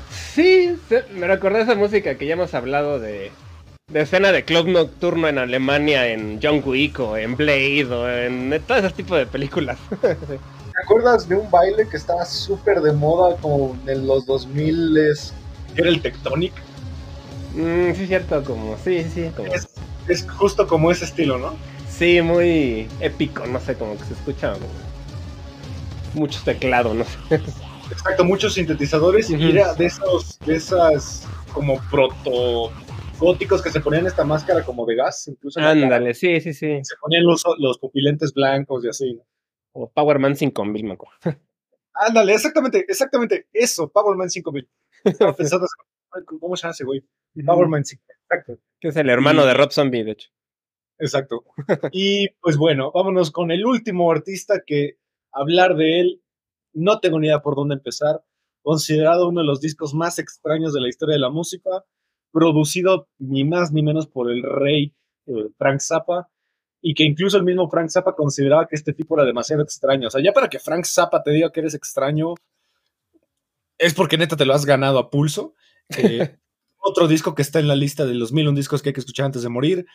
Sí, me recordé esa música que ya hemos hablado de, de escena de club nocturno en Alemania, en John Wick o en Blade o en todo ese tipo de películas. ¿Te acuerdas de un baile que estaba súper de moda como en los 2000 Era el Tectonic. Mm, sí, cierto, como, sí, sí, como, Es, es justo como ese estilo, ¿no? Sí, muy épico, no sé, como que se escucha como mucho teclado, no sé. Exacto, muchos sintetizadores y era de esos, de esas como proto góticos que se ponían esta máscara como de gas, incluso. Ándale, sí, sí, sí. se ponían los, los pupilentes blancos y así. ¿no? O Power Man 5000, me acuerdo. Ándale, exactamente, exactamente, eso, Powerman 5000. Estaba pensando, ¿cómo se llama ese güey? Powerman 5000, exacto. Que es el hermano Y- de Rob Zombie, de hecho. Exacto. Y pues bueno, vámonos con el último artista que hablar de él, no tengo ni idea por dónde empezar. Considerado uno de los discos más extraños de la historia de la música, producido ni más ni menos por el rey eh, Frank Zappa, y que incluso el mismo Frank Zappa consideraba que este tipo era demasiado extraño. O sea, ya para que Frank Zappa te diga que eres extraño, es porque neta te lo has ganado a pulso. Eh, otro disco que está en la lista de los mil un discos que hay que escuchar antes de morir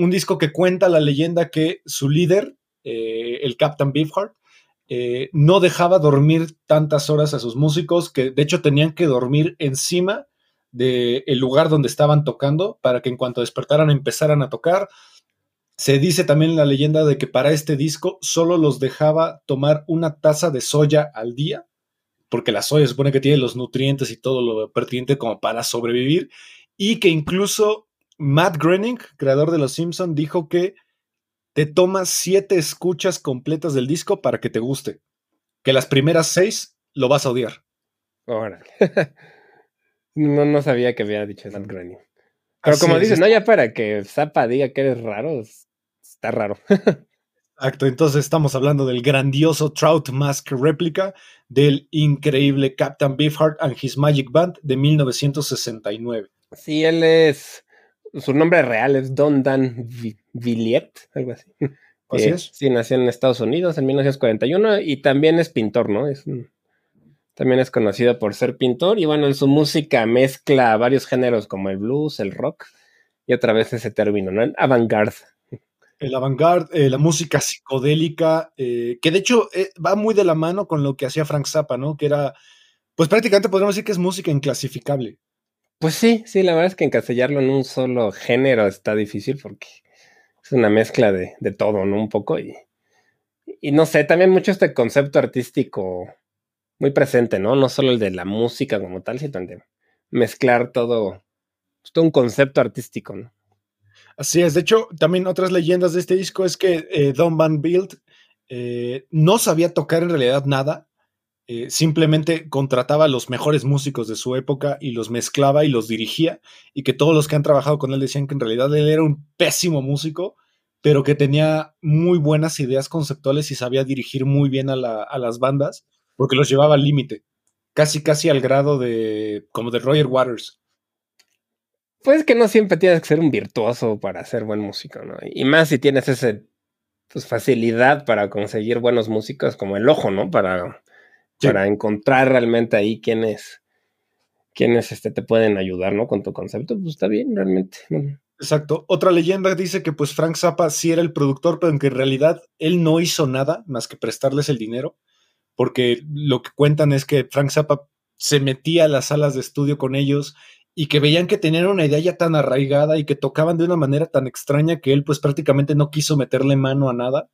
un disco que cuenta la leyenda que su líder, eh, el Captain Beefheart, eh, no dejaba dormir tantas horas a sus músicos, que de hecho tenían que dormir encima del lugar donde estaban tocando para que en cuanto despertaran empezaran a tocar. Se dice también la leyenda de que para este disco solo los dejaba tomar una taza de soya al día, porque la soya supone que tiene los nutrientes y todo lo pertinente como para sobrevivir, y que incluso Matt Groening, creador de Los Simpson, dijo que te tomas siete escuchas completas del disco para que te guste. Que las primeras seis lo vas a odiar. Órale. no, no sabía que había dicho Matt Groening. Pero Así como es, dices, no, ya para que Zappa diga que eres raro, es- está raro. Exacto, entonces estamos hablando del grandioso Trout Mask réplica del increíble Captain Beefheart and His Magic Band de 1969. Sí, él es. Su nombre real es Don Dan Vi- Villiet, algo así. Así Eh, es. Sí, nació en Estados Unidos en 1941 y también es pintor, ¿no? Es también es conocido por ser pintor y bueno, en su música mezcla varios géneros como el blues, el rock y otra vez ese término, ¿no? El Avant-garde. El avant-garde, eh, la música psicodélica, eh, que de hecho eh, va muy de la mano con lo que hacía Frank Zappa, ¿no? Que era, pues prácticamente podríamos decir que es música inclasificable. Pues sí, sí, la verdad es que encasillarlo en un solo género está difícil porque es una mezcla de, de todo, ¿no? Un poco y, y no sé, también mucho este concepto artístico muy presente, ¿no? No solo el de la música como tal, sino el de mezclar todo, pues, todo un concepto artístico, ¿no? Así es, de hecho, también otras leyendas de este disco es que eh, Don Van Bild eh, no sabía tocar en realidad nada, eh, simplemente contrataba a los mejores músicos de su época y los mezclaba y los dirigía, y que todos los que han trabajado con él decían que en realidad él era un pésimo músico, pero que tenía muy buenas ideas conceptuales y sabía dirigir muy bien a, la- a las bandas, porque los llevaba al límite, casi casi al grado de como de Roger Waters. Pues que no siempre tienes que ser un virtuoso para ser buen músico, ¿no? Y más si tienes ese pues, facilidad para conseguir buenos músicos como el ojo, ¿no? Para, Sí. para encontrar realmente ahí quiénes, quiénes este, te pueden ayudar, ¿no? Con tu concepto, pues está bien, realmente. Exacto. Otra leyenda dice que pues Frank Zappa sí era el productor, pero en que en realidad él no hizo nada más que prestarles el dinero, porque lo que cuentan es que Frank Zappa se metía a las salas de estudio con ellos y que veían que tenían una idea ya tan arraigada y que tocaban de una manera tan extraña que él pues prácticamente no quiso meterle mano a nada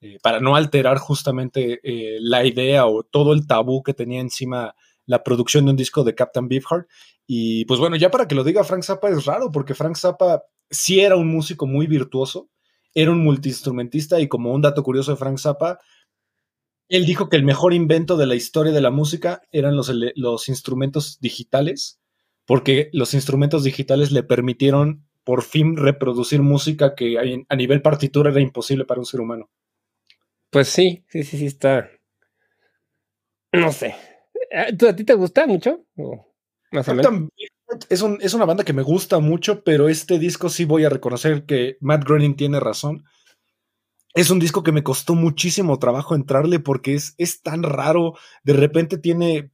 eh, para no alterar justamente eh, la idea o todo el tabú que tenía encima la producción de un disco de Captain Beefheart. Y pues bueno, ya para que lo diga Frank Zappa es raro, porque Frank Zappa sí era un músico muy virtuoso, era un multiinstrumentista y como un dato curioso de Frank Zappa, él dijo que el mejor invento de la historia de la música eran los, los instrumentos digitales, porque los instrumentos digitales le permitieron por fin reproducir música que a nivel partitura era imposible para un ser humano. Pues sí, sí, sí, sí está. No sé. Eh, ¿Tú, ¿A ti te gusta mucho? ¿O más o menos? Es, un- es una banda que me gusta mucho, pero este disco sí voy a reconocer que Matt Groening tiene razón. es un disco que me costó muchísimo trabajo entrarle porque es, es tan raro. De repente tiene.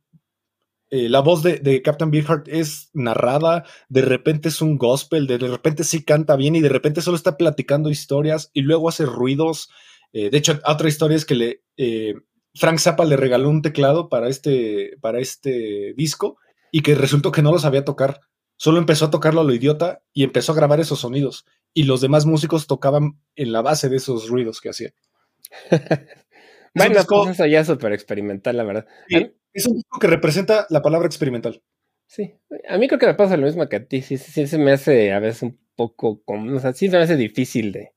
eh, la voz de, de Captain Beefheart es narrada, de repente es un gospel, de, de repente sí canta bien y de repente solo está platicando historias y luego hace ruidos. Eh, de hecho, otra historia es que le, eh, Frank Zappa le regaló un teclado para este, para este disco y que resultó que no lo sabía tocar. Solo empezó a tocarlo a lo idiota y empezó a grabar esos sonidos. Y los demás músicos tocaban en la base de esos ruidos que hacía. Bueno, disco- pues eso ya es súper experimental, la verdad. Sí, es un disco que representa la palabra experimental. Sí, a mí creo que me pasa lo mismo que a ti. Sí, sí, sí se me hace a veces un poco como, o sea, sí se me hace difícil de,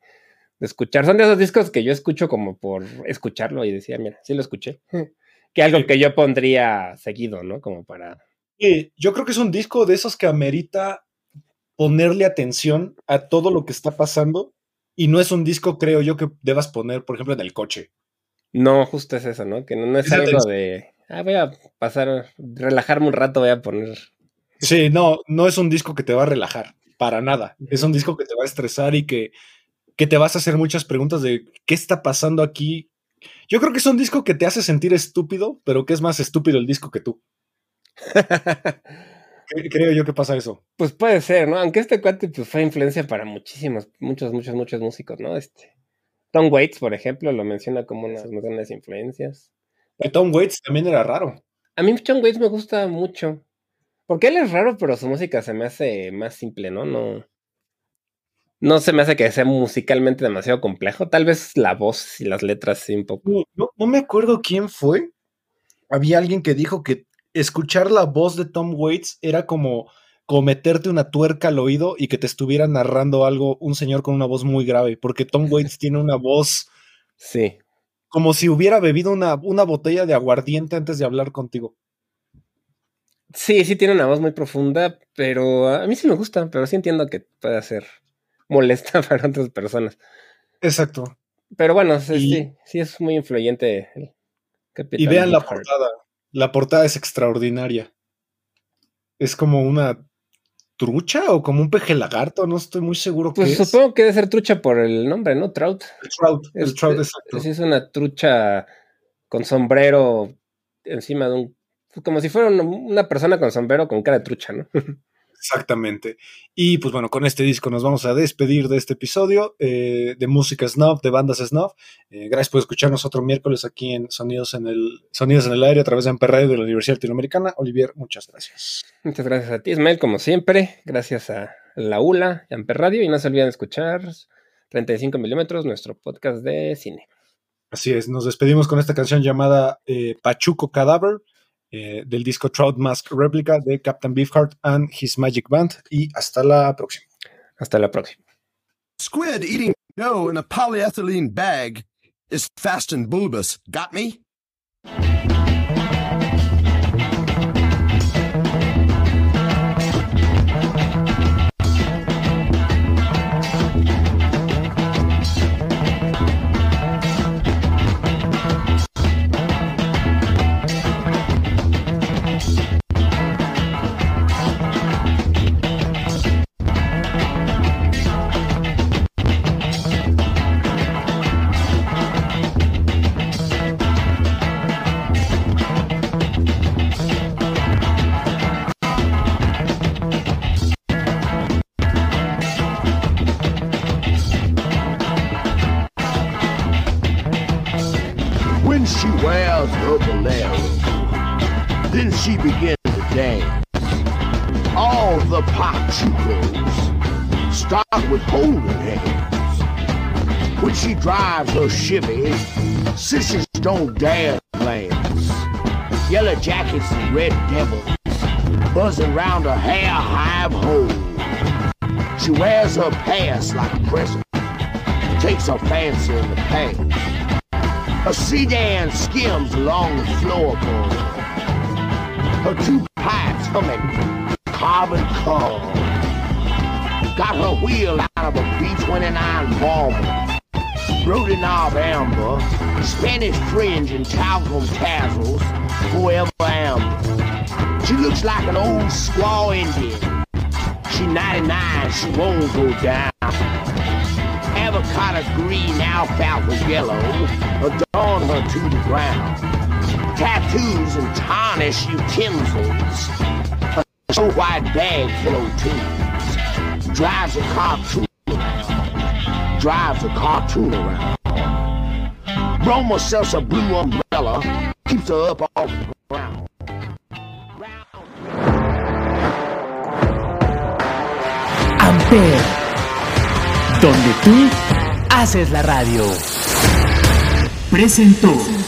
de escuchar. Son de esos discos que yo escucho como por escucharlo y decía, mira, sí lo escuché. Que algo Sí. que yo pondría seguido, ¿no? Como para. Eh, yo creo que es un disco de esos que amerita ponerle atención a todo lo que está pasando. Y no es un disco, creo yo, que debas poner, por ejemplo, en el coche. No, justo es eso, ¿no? Que no, no es Esa algo de. Ah, voy a pasar, relajarme un rato, voy a poner. Sí, no, no es un disco que te va a relajar, para nada. Es un disco que te va a estresar y que, que te vas a hacer muchas preguntas de qué está pasando aquí. Yo creo que es un disco que te hace sentir estúpido, pero que es más estúpido el disco que tú. Cre- Creo yo que pasa eso. Pues puede ser, ¿no? Aunque este cuate pues, fue influencia para muchísimos, muchos, muchos, muchos músicos, ¿no? Este. Tom Waits, por ejemplo, lo menciona como una de sus grandes influencias. Y Tom Waits también era raro. A mí Tom Waits me gusta mucho. Porque él es raro, pero su música se me hace más simple, ¿no? No, no se me hace que sea musicalmente demasiado complejo. Tal vez la voz y las letras sí un poco. No, no- no me acuerdo quién fue. Había alguien que dijo que escuchar la voz de Tom Waits era como, como meterte una tuerca al oído y que te estuviera narrando algo un señor con una voz muy grave, porque Tom Waits tiene una voz Sí. como si hubiera bebido una, una botella de aguardiente antes de hablar contigo. Sí, sí tiene una voz muy profunda, pero a mí sí me gusta, pero sí entiendo que puede ser molesta para otras personas. Exacto. Pero bueno, sí, Y- sí, sí es muy influyente. el Capitán Y vean la portada. La portada es extraordinaria. Es como una trucha o como un peje lagarto, no estoy muy seguro qué Pues es. supongo que debe ser trucha por el nombre, ¿no? Trout. El trout, el Es- trout, es- exacto. Sí, es una trucha con sombrero encima de un. Como si fuera una, una persona con sombrero con cara de trucha, ¿no? Exactamente. Y pues bueno, con este disco nos vamos a despedir de este episodio eh, de música snob, de bandas snob. Eh, gracias por escucharnos otro miércoles aquí en Sonidos en el Sonidos en el aire a través de Amper Radio de la Universidad Latinoamericana. Olivier, muchas gracias. Muchas gracias a ti, Ismael, como siempre. Gracias a la ULA y Amper Radio. Y no se olviden de escuchar 35 milímetros, nuestro podcast de cine. Así es, nos despedimos con esta canción llamada eh, Pachuco Cadaver eh, del disco Trout Mask Replica de Captain Beefheart and His Magic Band. Y hasta la próxima. Hasta la próxima. Squid eating dough in a polyethylene bag is fast and bulbous. Got me? Her Chevy, sissies don't dare glance. Yellow jackets and red devils buzzing round her hair hive hole. She wears her past like a present, takes her fancy in the pants. A sedan skims along the floorboard. Her two pipes humming carbon coal. Got her wheel out of a B-29 Bomber. Brody knob amber, Spanish fringe and talcum tassels, forever amber. She looks like an old squaw Indian. She 99, she won't go down. avocado green, alfalfa yellow, adorn her to the ground. Tattoos and tarnish utensils, a snow white bag full of tunes. Drives a cartoon around, drives a cartoon around. Roma sells a blue umbrella, keeps her up off the ground. Amper, donde tú haces la radio. Presentó.